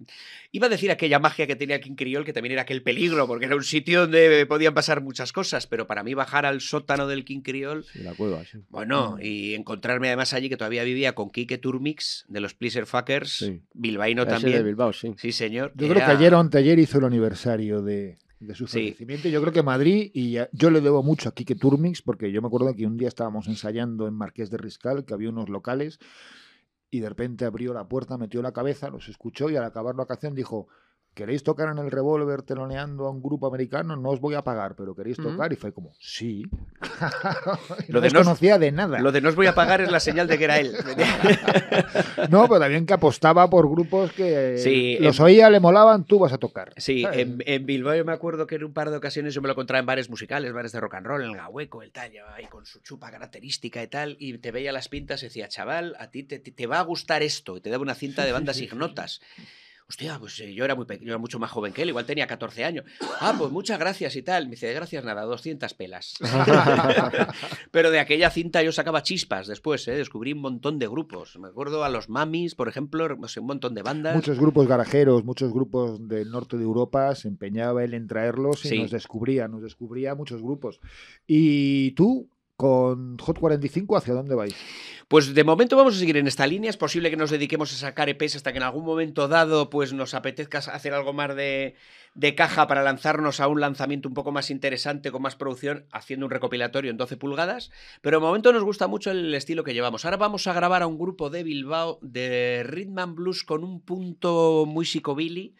iba a decir aquella magia que tenía King Criol que también era aquel peligro porque era un sitio donde podían pasar muchas cosas, pero para mí bajar al sótano del King Criol
Sí, la cueva, sí.
bueno, y encontrarme además allí que todavía vivía con Quique Turmix de los Pleaser Fuckers,
Sí.
bilbaíno
Ese
también.
de Bilbao, sí.
Sí, señor.
Yo creo que ayer o anteayer hizo el aniversario de, de su
Sí.
fallecimiento. Yo creo que Madrid, y ya- yo le debo mucho a Quique Turmix, porque yo me acuerdo que un día estábamos ensayando en Marqués de Riscal, que había unos locales, y de repente abrió la puerta, metió la cabeza, los escuchó y al acabar la canción dijo. ¿Queréis tocar en el revólver teloneando a un grupo americano? No os voy a pagar, pero ¿queréis
Ujú.
tocar? Y fue como, sí. Y
Lo
no
de no-
desconocía de nada.
Lo de no os voy a pagar es la señal de que era él.
No, pero también que apostaba por grupos que
Sí,
los oía, le molaban, tú vas a tocar.
Sí, en, en Bilbao yo me acuerdo que en un par de ocasiones yo me lo encontraba en bares musicales, bares de rock and roll, en el Gahueco, el tal, ahí con su chupa característica y tal, y te veía las pintas y decía, chaval, a ti te, te- te va a gustar esto, y te daba una cinta de bandas ignotas. Hostia, pues eh, yo era, muy yo era mucho más joven que él, igual tenía 14 años. Ah, pues muchas gracias y tal. Me dice, gracias nada, 200 pelas. Pero de aquella cinta yo sacaba chispas después, ¿eh? descubrí un montón de grupos. Me acuerdo a los Mamis, por ejemplo, no sé, un montón de bandas.
Muchos grupos garajeros, muchos grupos del norte de Europa, se empeñaba él en traerlos y
Sí.
nos descubría, nos descubría muchos grupos. ¿Y tú, con Hot 45, hacia dónde vais?
Pues de momento vamos a seguir en esta línea. Es posible que nos dediquemos a sacar EPs hasta que en algún momento dado pues nos apetezca hacer algo más de, de caja para lanzarnos a un lanzamiento un poco más interesante, con más producción, haciendo un recopilatorio en 12 pulgadas. Pero de momento nos gusta mucho el estilo que llevamos. Ahora vamos a grabar a un grupo de Bilbao de rhythm and blues con un punto muy psicobilly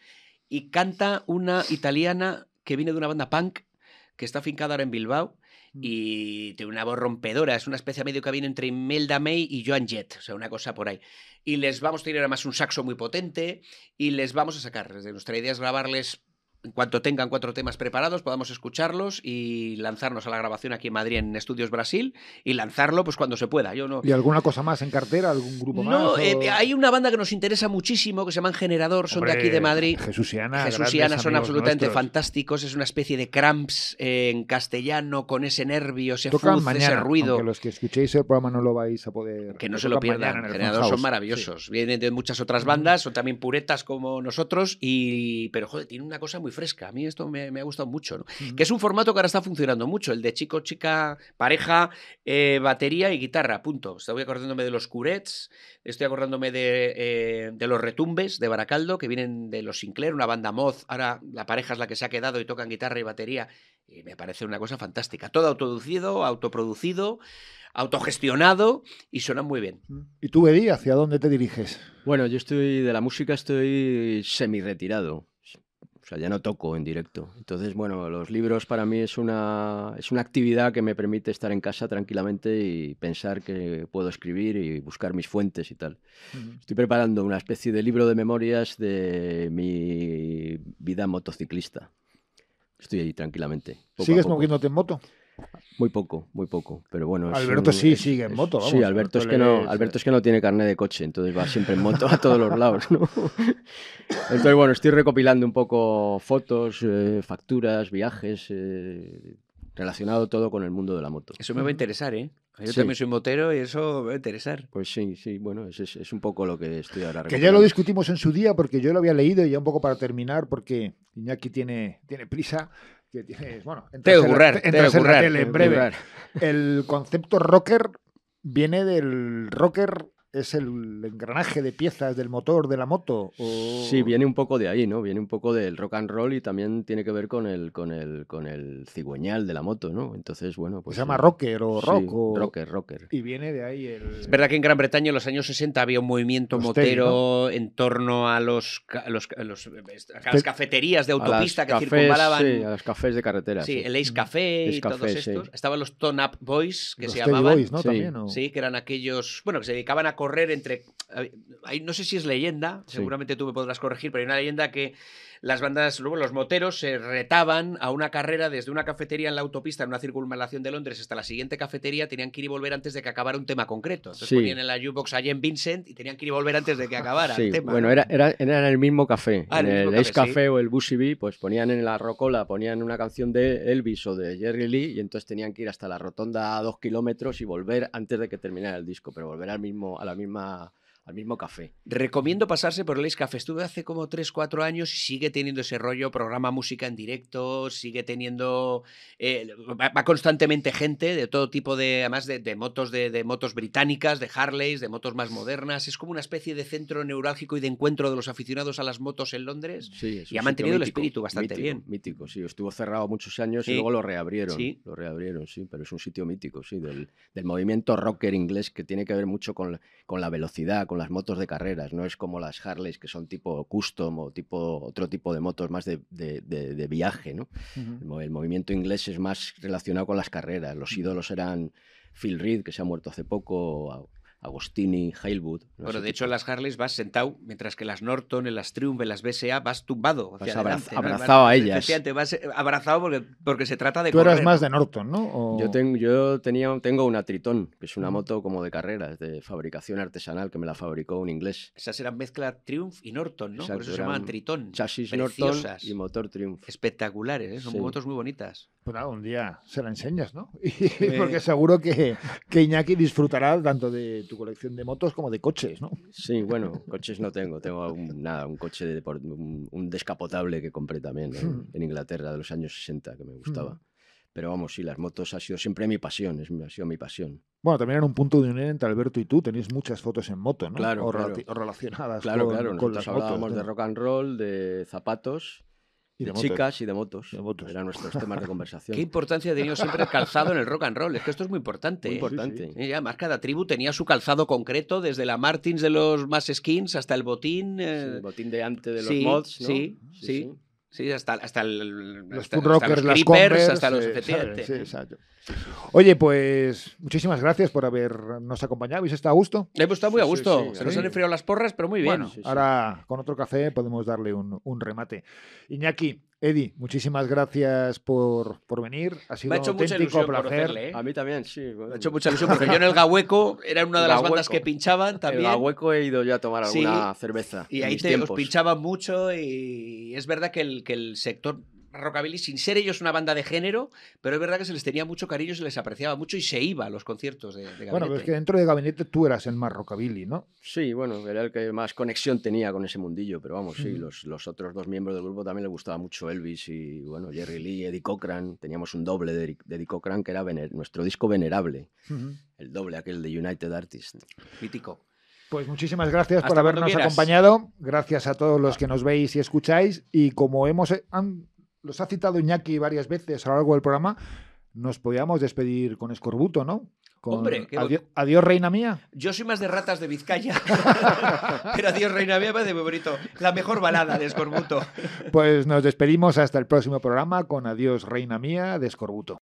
y canta una italiana que viene de una banda punk que está afincada ahora en Bilbao y tiene una voz rompedora, es una especie medio camino entre Imelda May y Joan Jett, o sea, una cosa por ahí. Y les vamos a tener además un saxo muy potente y les vamos a sacar. Nuestra idea es grabarles en cuanto tengan cuatro temas preparados, podamos escucharlos y lanzarnos a la grabación aquí en Madrid en Estudios Brasil y lanzarlo pues cuando se pueda. Yo no,
¿Y alguna cosa más en cartera? ¿Algún grupo más?
no,
o-
eh, hay una banda que nos interesa muchísimo que se llaman Generador, son de aquí de Madrid.
Jesús y Ana.
Jesús y
grandes
Ana son absolutamente
nuestros.
fantásticos. Es una especie de cramps eh, en castellano con ese nervio, ese
Tocan
fuzz,
mañana,
ese ruido.
aunque los que escuchéis el programa no lo vais a poder...
Que no se lo pierdan. Generador son maravillosos. Vienen de muchas otras bandas, son también puretas como nosotros, y pero joder, tiene una cosa muy muy fresca. A mí esto me, me ha gustado mucho. ¿no? Que es un formato que ahora está funcionando mucho, el de chico, chica, pareja, eh, batería y guitarra, punto. Estoy acordándome de los Curets, estoy acordándome de, eh, de los Retumbes de Baracaldo, que vienen de los Sinclair, una banda moz. Ahora la pareja es la que se ha quedado y tocan guitarra y batería. Y me parece una cosa fantástica. Todo autoducido, autoproducido, autogestionado y suenan muy bien.
¿Y tú, Eddie, hacia dónde te diriges?
Bueno, yo estoy de la música estoy semi retirado. O sea, ya no toco en directo. Entonces, bueno, los libros para mí es una, es una actividad que me permite estar en casa tranquilamente y pensar que puedo escribir y buscar mis fuentes y tal. Estoy preparando una especie de libro de memorias de mi vida motociclista. Estoy ahí tranquilamente.
¿Sigues moviéndote en moto?
Muy poco, muy poco. Pero bueno. es
Alberto
un-
sí
es-
sigue en
es-
moto, vamos,
sí, Alberto es,
Alberto
que
le
no,
ves,
Alberto
eh.
es que no tiene carnet de coche, entonces va siempre en moto a todos los lados, ¿no? Entonces, bueno, estoy recopilando un poco fotos, eh, facturas, viajes, eh, relacionado todo con el mundo de la moto.
Eso me va a interesar, ¿eh? Yo
Sí.
también soy motero y eso me va a interesar.
Pues sí, sí, bueno, es, es- es un poco lo que estoy ahora
Que ya lo discutimos en su día porque yo lo había leído y ya un poco para terminar porque Iñaki tiene, tiene prisa. Que tienes, bueno, entras
Tengo que
en la- entras en la breve. El concepto rocker viene del rocker, es el engranaje de piezas del motor de la moto. o-
Sí, viene un poco de ahí, ¿no? Viene un poco del rock and roll y también tiene que ver con el, con el, con el cigüeñal de la moto, ¿no? Entonces, bueno, pues...
se llama
eh,
rocker o
sí,
rock. o-
rocker, rocker.
Y viene de ahí el.
Es verdad que en Gran Bretaña en los años 60 había un movimiento
Los
motero en torno a los, ca- a los, a los- a las cafeterías de autopista que
cafés,
circunvalaban.
Sí, a los cafés de carretera.
Sí,
sí.
el Ace Café y todos estos. Estaban los Tone Up Boys, que
los
se llamaban.
Boys, ¿no?
Sí.
También, ¿o?
Sí, que eran aquellos, bueno, que se dedicaban a correr entre, hay- no sé si es leyenda,
Sí.
seguramente tú me podrás corregir, pero hay una leyenda que las bandas, luego los moteros se retaban a una carrera desde una cafetería en la autopista en una circunvalación de Londres hasta la siguiente cafetería, tenían que ir y volver antes de que acabara un tema concreto. Entonces
Sí.
ponían en la jukebox a Jen Vincent y tenían que ir y volver antes de que acabara
Sí,
el tema.
bueno,
¿no?
era, era, era en el mismo café.
Ah, en el
el, Ace
café,
Café o el Bee, pues ponían en la rocola, ponían una canción de Elvis o de Jerry Lee y entonces tenían que ir hasta la rotonda a dos kilómetros y volver antes de que terminara el disco, pero volver al mismo, a la misma, al mismo café.
Recomiendo pasarse por el Ace Café. Estuve hace como 3, 4 años y sigue teniendo ese rollo, programa música en directo, sigue teniendo... eh, va, va constantemente gente de todo tipo de... Además de, de motos de, de motos británicas, de Harleys, de motos más modernas. Es como una especie de centro neurálgico y de encuentro de los aficionados a las motos en Londres.
Sí,
Y ha mantenido el espíritu bastante
mítico,
bien.
Mítico, sí. Estuvo cerrado muchos años
Sí.
y luego lo reabrieron.
Sí.
Lo reabrieron, sí, pero es un sitio mítico, sí, del, del movimiento rocker inglés que tiene que ver mucho con, la- con la velocidad, con las motos de carreras. No es como las Harleys que son tipo custom o tipo otro tipo de motos más de, de- de- de viaje, ¿no? El, mo- el movimiento inglés es más relacionado con las carreras. Los ídolos eran Phil Reed, que se ha muerto hace poco, Agostini, Hailwood. ¿no?
Bueno, de hecho,
tipo.
en las Harleys vas sentado, mientras que las Norton, en las Triumph, en las BSA vas tumbado. hacia
Vas abra-
adelante, ¿no?
abrazado a ellas.
Vas eh, abrazado porque, porque se trata de
Tú eras más de Norton, ¿no? O-
Yo, tengo, yo tenía, tengo una Tritón, que es una moto como de carreras, de fabricación artesanal, que me la fabricó un inglés.
Esas eran mezcla Triumph y Norton, ¿no? Por eso se llamaban
eran
Tritón.
Chasis
Preciosas.
Norton y motor Triumph.
Espectaculares, ¿eh? son
Sí.
motos muy bonitas.
Pues nada, un día se la enseñas, ¿no? Y- Porque seguro que, que Iñaki disfrutará tanto de tu colección de motos como de coches, ¿no?
Sí, bueno, coches no tengo, tengo un, nada, un coche, de un, un descapotable que compré también en,
Hmm.
en Inglaterra de los años 60, que me gustaba.
Hmm.
Pero vamos, sí, las motos ha sido siempre mi pasión, es, ha sido mi pasión.
Bueno, también era un punto de unión entre Alberto y tú. Tenéis muchas fotos en moto, ¿no?
Claro,
o,
claro.
o relacionadas
Claro,
con,
claro,
con
nosotros
las
hablábamos
motos.
de
¿no?
rock and roll, de zapatos,
Y
de, chicas y de motos.
De motos.
Eran nuestros temas de conversación.
Qué importancia ha tenido siempre el calzado en el rock and roll. Es que esto es muy importante.
Muy
¿eh?
importante.
Sí, además, cada tribu tenía su calzado concreto, desde la Martins de los más skins hasta el botín.
Sí,
eh,
el botín de antes de los
sí,
mods, ¿no?
sí, sí. sí, hasta, hasta el,
Los
hasta, hasta los
las
creepers,
Converse,
hasta los
eh,
efectivamente.
Sí, exacto. Oye, pues muchísimas gracias por habernos acompañado. ¿Habéis estado a gusto?
Hemos estado muy a
Sí, sí,
gusto.
sí,
Se nos han enfriado las porras, pero muy bien.
Bueno,
sí, sí.
ahora con otro café podemos darle un, un remate. Iñaki, Eddie, muchísimas gracias por, por venir. Ha sido
Me ha
un
hecho mucha
auténtico
ilusión
placer.
conocerle. ¿eh?
A mí también, sí.
Me ha hecho mucha ilusión porque yo en el Gahueco era una de las bandas
Gahueco.
que pinchaban
El
también.
hueco he ido ya a tomar
Sí,
alguna cerveza.
Y
en
ahí te, os pinchaban mucho y es verdad que el, que el sector rockabilly sin ser ellos una banda de género, pero es verdad que se les tenía mucho cariño, se les apreciaba mucho y se iba a los conciertos de, de Gabinete.
Bueno, pero es que dentro de Gabinete tú eras el más rockabilly, ¿no?
Sí, bueno, era el que más conexión tenía con ese mundillo, pero vamos, sí, los, los otros dos miembros del grupo también les gustaba mucho Elvis y, bueno, Jerry Lee, Eddie Cochran. Teníamos un doble de, de Eddie Cochran que era vener- nuestro disco venerable, el doble aquel de United Artists.
Mítico.
Pues muchísimas gracias por
Hasta
habernos acompañado. Gracias a todos los que nos veis y escucháis. Y como hemos eh, han- los ha citado Iñaki varias veces a lo largo del programa, nos podíamos despedir con Escorbuto, ¿no? Con
Hombre, qué
adiós, reina mía.
Yo soy más de ratas de Vizcaya. pero adiós, Reina Mía, me muy bonito. La mejor balada de Escorbuto.
Pues nos despedimos hasta el próximo programa con Adiós, reina mía de Escorbuto.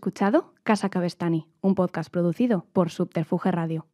Escuchado Casa Cabestani, un podcast producido por Subterfuge Radio.